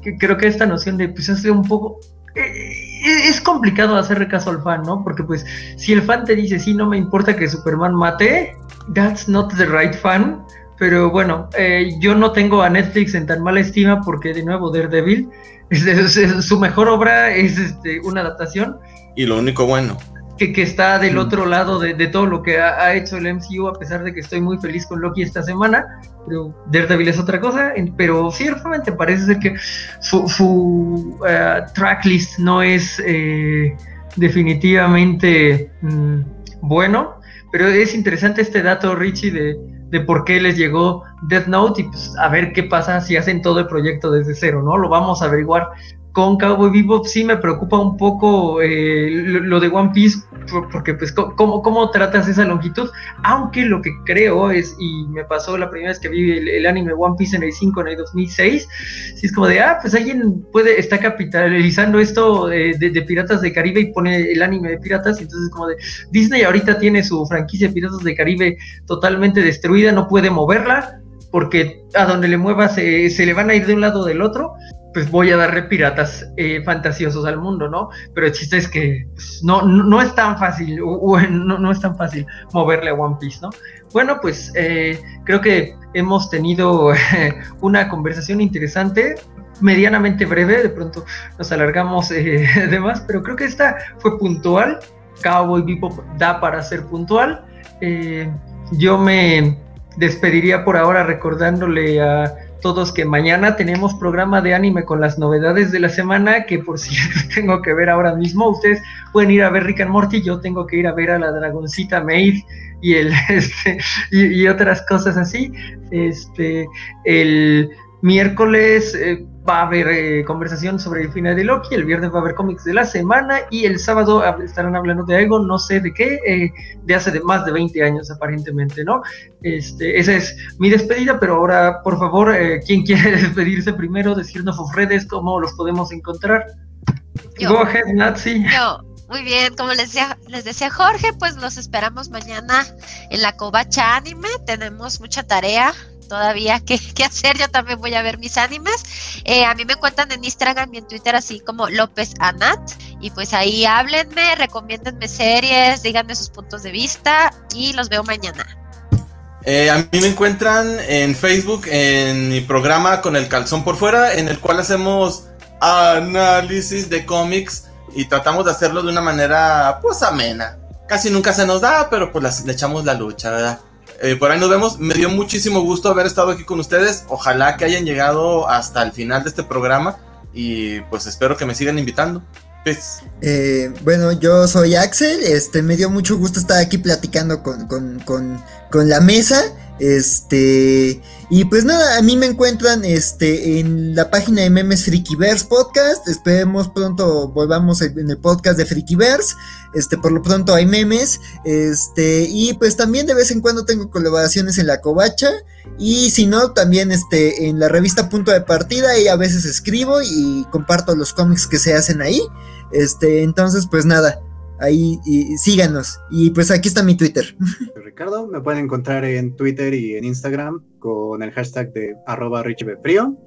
que creo que esta noción de pues hace un poco... eh, es complicado hacerle caso al fan, ¿no? Porque pues si el fan te dice sí, no me importa que Superman mate, that's not the right fan. Pero bueno, eh, yo no tengo a Netflix en tan mala estima porque de nuevo Daredevil, [laughs] es- es- es- su mejor obra es este, una adaptación Y lo único bueno. Que, que está del otro lado de, de todo lo que ha, ha hecho el MCU, a pesar de que estoy muy feliz con Loki esta semana, pero Daredevil es otra cosa, pero ciertamente parece ser que su, su eh, tracklist no es eh, definitivamente mm, bueno, pero es interesante este dato, Richie, de, de por qué les llegó Death Note y pues a ver qué pasa si hacen todo el proyecto desde cero, ¿no? Lo vamos a averiguar con Cowboy Bebop sí me preocupa un poco eh, lo, de One Piece por- porque pues cómo, cómo tratas esa longitud aunque lo que creo es y me pasó la primera vez que vi el, anime One Piece en el 5 en el 2006 sí es como de ah pues alguien puede está capitalizando esto de, de- de Piratas de Caribe y pone el anime de piratas entonces como de Disney ahorita tiene su franquicia de Piratas de Caribe totalmente destruida no puede moverla porque a donde le mueva se, se le van a ir de un lado o del otro pues voy a darle piratas eh, fantasiosos al mundo, ¿no? Pero el chiste es que pues, no, no, es tan fácil, [laughs] no, no es tan fácil moverle a One Piece, ¿no? Bueno, pues eh, creo que hemos tenido [laughs] una conversación interesante, medianamente breve, de pronto nos alargamos eh, [laughs] de más, pero creo que esta fue puntual. Cowboy Bebop da para ser puntual. Eh, yo me despediría por ahora recordándole a todos que mañana tenemos programa de anime con las novedades de la semana, que por cierto [laughs] tengo que ver ahora mismo. Ustedes pueden ir a ver Rick and Morty, yo tengo que ir a ver a la dragoncita Maid y el [laughs] este, y, y otras cosas así. Este el miércoles eh, va a haber eh, conversación sobre el final de Loki, el viernes va a haber cómics de la semana y el sábado estarán hablando de algo, no sé de qué, eh, de hace de más de 20 años aparentemente, ¿no? Este, esa es mi despedida, pero ahora, por favor, eh, ¿quién [laughs] quiere despedirse primero? Decirnos sus redes, cómo los podemos encontrar. Yo. Go ahead, Nazi. Yo, muy bien, como les decía, les decía Jorge, pues los esperamos mañana en la Covacha Anime. Tenemos mucha tarea todavía que, [laughs] que hacer. Yo también voy a ver mis animes. Eh, a mí me cuentan en Instagram y en Twitter así como López Anat. Y pues ahí háblenme, recomiéndenme series, díganme sus puntos de vista y los veo mañana. Eh, a mí me encuentran en Facebook en mi programa con el calzón por fuera, en el cual hacemos análisis de cómics y tratamos de hacerlo de una manera pues amena. Casi nunca se nos da, pero pues le echamos la lucha, ¿verdad? Eh, por ahí nos vemos. Me dio muchísimo gusto haber estado aquí con ustedes. Ojalá que hayan llegado hasta el final de este programa y pues espero que me sigan invitando. Pues, bueno, yo soy Axel, este, me dio mucho gusto estar aquí platicando con, con, con, con la mesa, este, y pues nada, a mí me encuentran, este, en la página de Memes Frikiverse Podcast, esperemos pronto volvamos en en el podcast de Frikiverse, este, por lo pronto hay memes, este, y pues también de vez en cuando tengo colaboraciones en la covacha, y si no, también este, en la revista Punto de Partida, y a veces escribo y comparto los cómics que se hacen ahí. Este, entonces, pues nada, ahí síganos. Y pues aquí está mi Twitter. [laughs] Ricardo, me pueden encontrar en Twitter y en Instagram con el hashtag de arroba.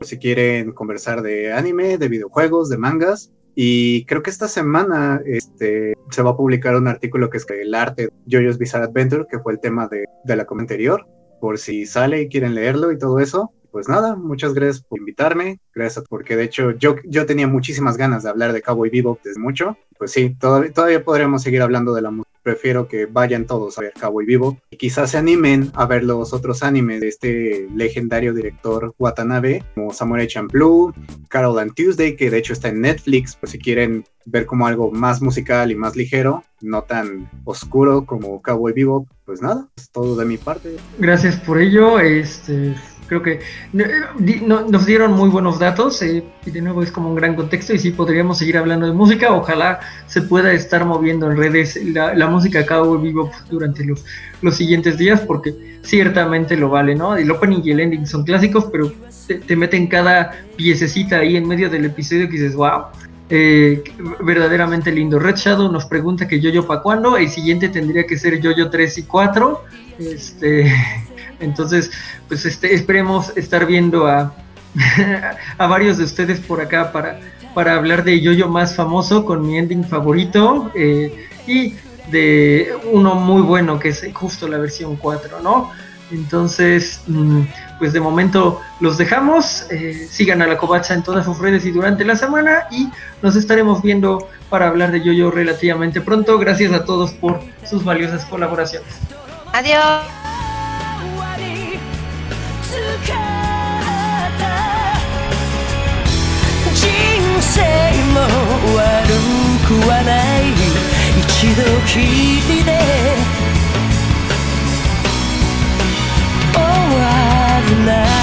Si quieren conversar de anime, de videojuegos, de mangas, Y creo que esta semana este, se va a publicar un artículo que es el arte JoJo's Bizarre Adventure, que fue el tema de, de la comentario anterior, por si sale y quieren leerlo y todo eso pues nada, muchas gracias por invitarme, gracias porque de hecho yo, yo tenía muchísimas ganas de hablar de Cowboy Bebop desde mucho, pues sí, todavía, todavía podremos seguir hablando de la música. Prefiero que vayan todos a ver Cowboy Vivo y quizás se animen a ver los otros animes de este legendario director Watanabe, como Samurai Champloo, Carol and Tuesday, que de hecho está en Netflix, pues si quieren ver como algo más musical y más ligero, no tan oscuro como Cowboy Vivo, pues nada, es todo de mi parte. Gracias por ello, este creo que nos dieron muy buenos datos eh, y de nuevo es como un gran contexto y sí podríamos seguir hablando de música. Ojalá se pueda estar moviendo en redes la, música Cowboy Vivo durante los, los siguientes días porque ciertamente lo vale, ¿no? El opening y el ending son clásicos, pero te, meten cada piececita ahí en medio del episodio que dices, wow. Eh, verdaderamente lindo. Red Shadow nos pregunta que yo-yo para cuándo. El siguiente tendría que ser yo-yo 3 y 4. Este, entonces, pues este, esperemos estar viendo [laughs] a, varios de ustedes por acá para, para hablar de Yoyo más famoso con mi ending favorito eh, y de uno muy bueno que es justo la versión 4, ¿no? Entonces, mm, pues de momento los dejamos. Eh, sigan a la covacha en todas sus redes y durante la semana y nos estaremos viendo para hablar de Yoyo relativamente pronto. Gracias a todos por sus valiosas colaboraciones. Adiós. 性も悪くはない。一度きりで終わるな。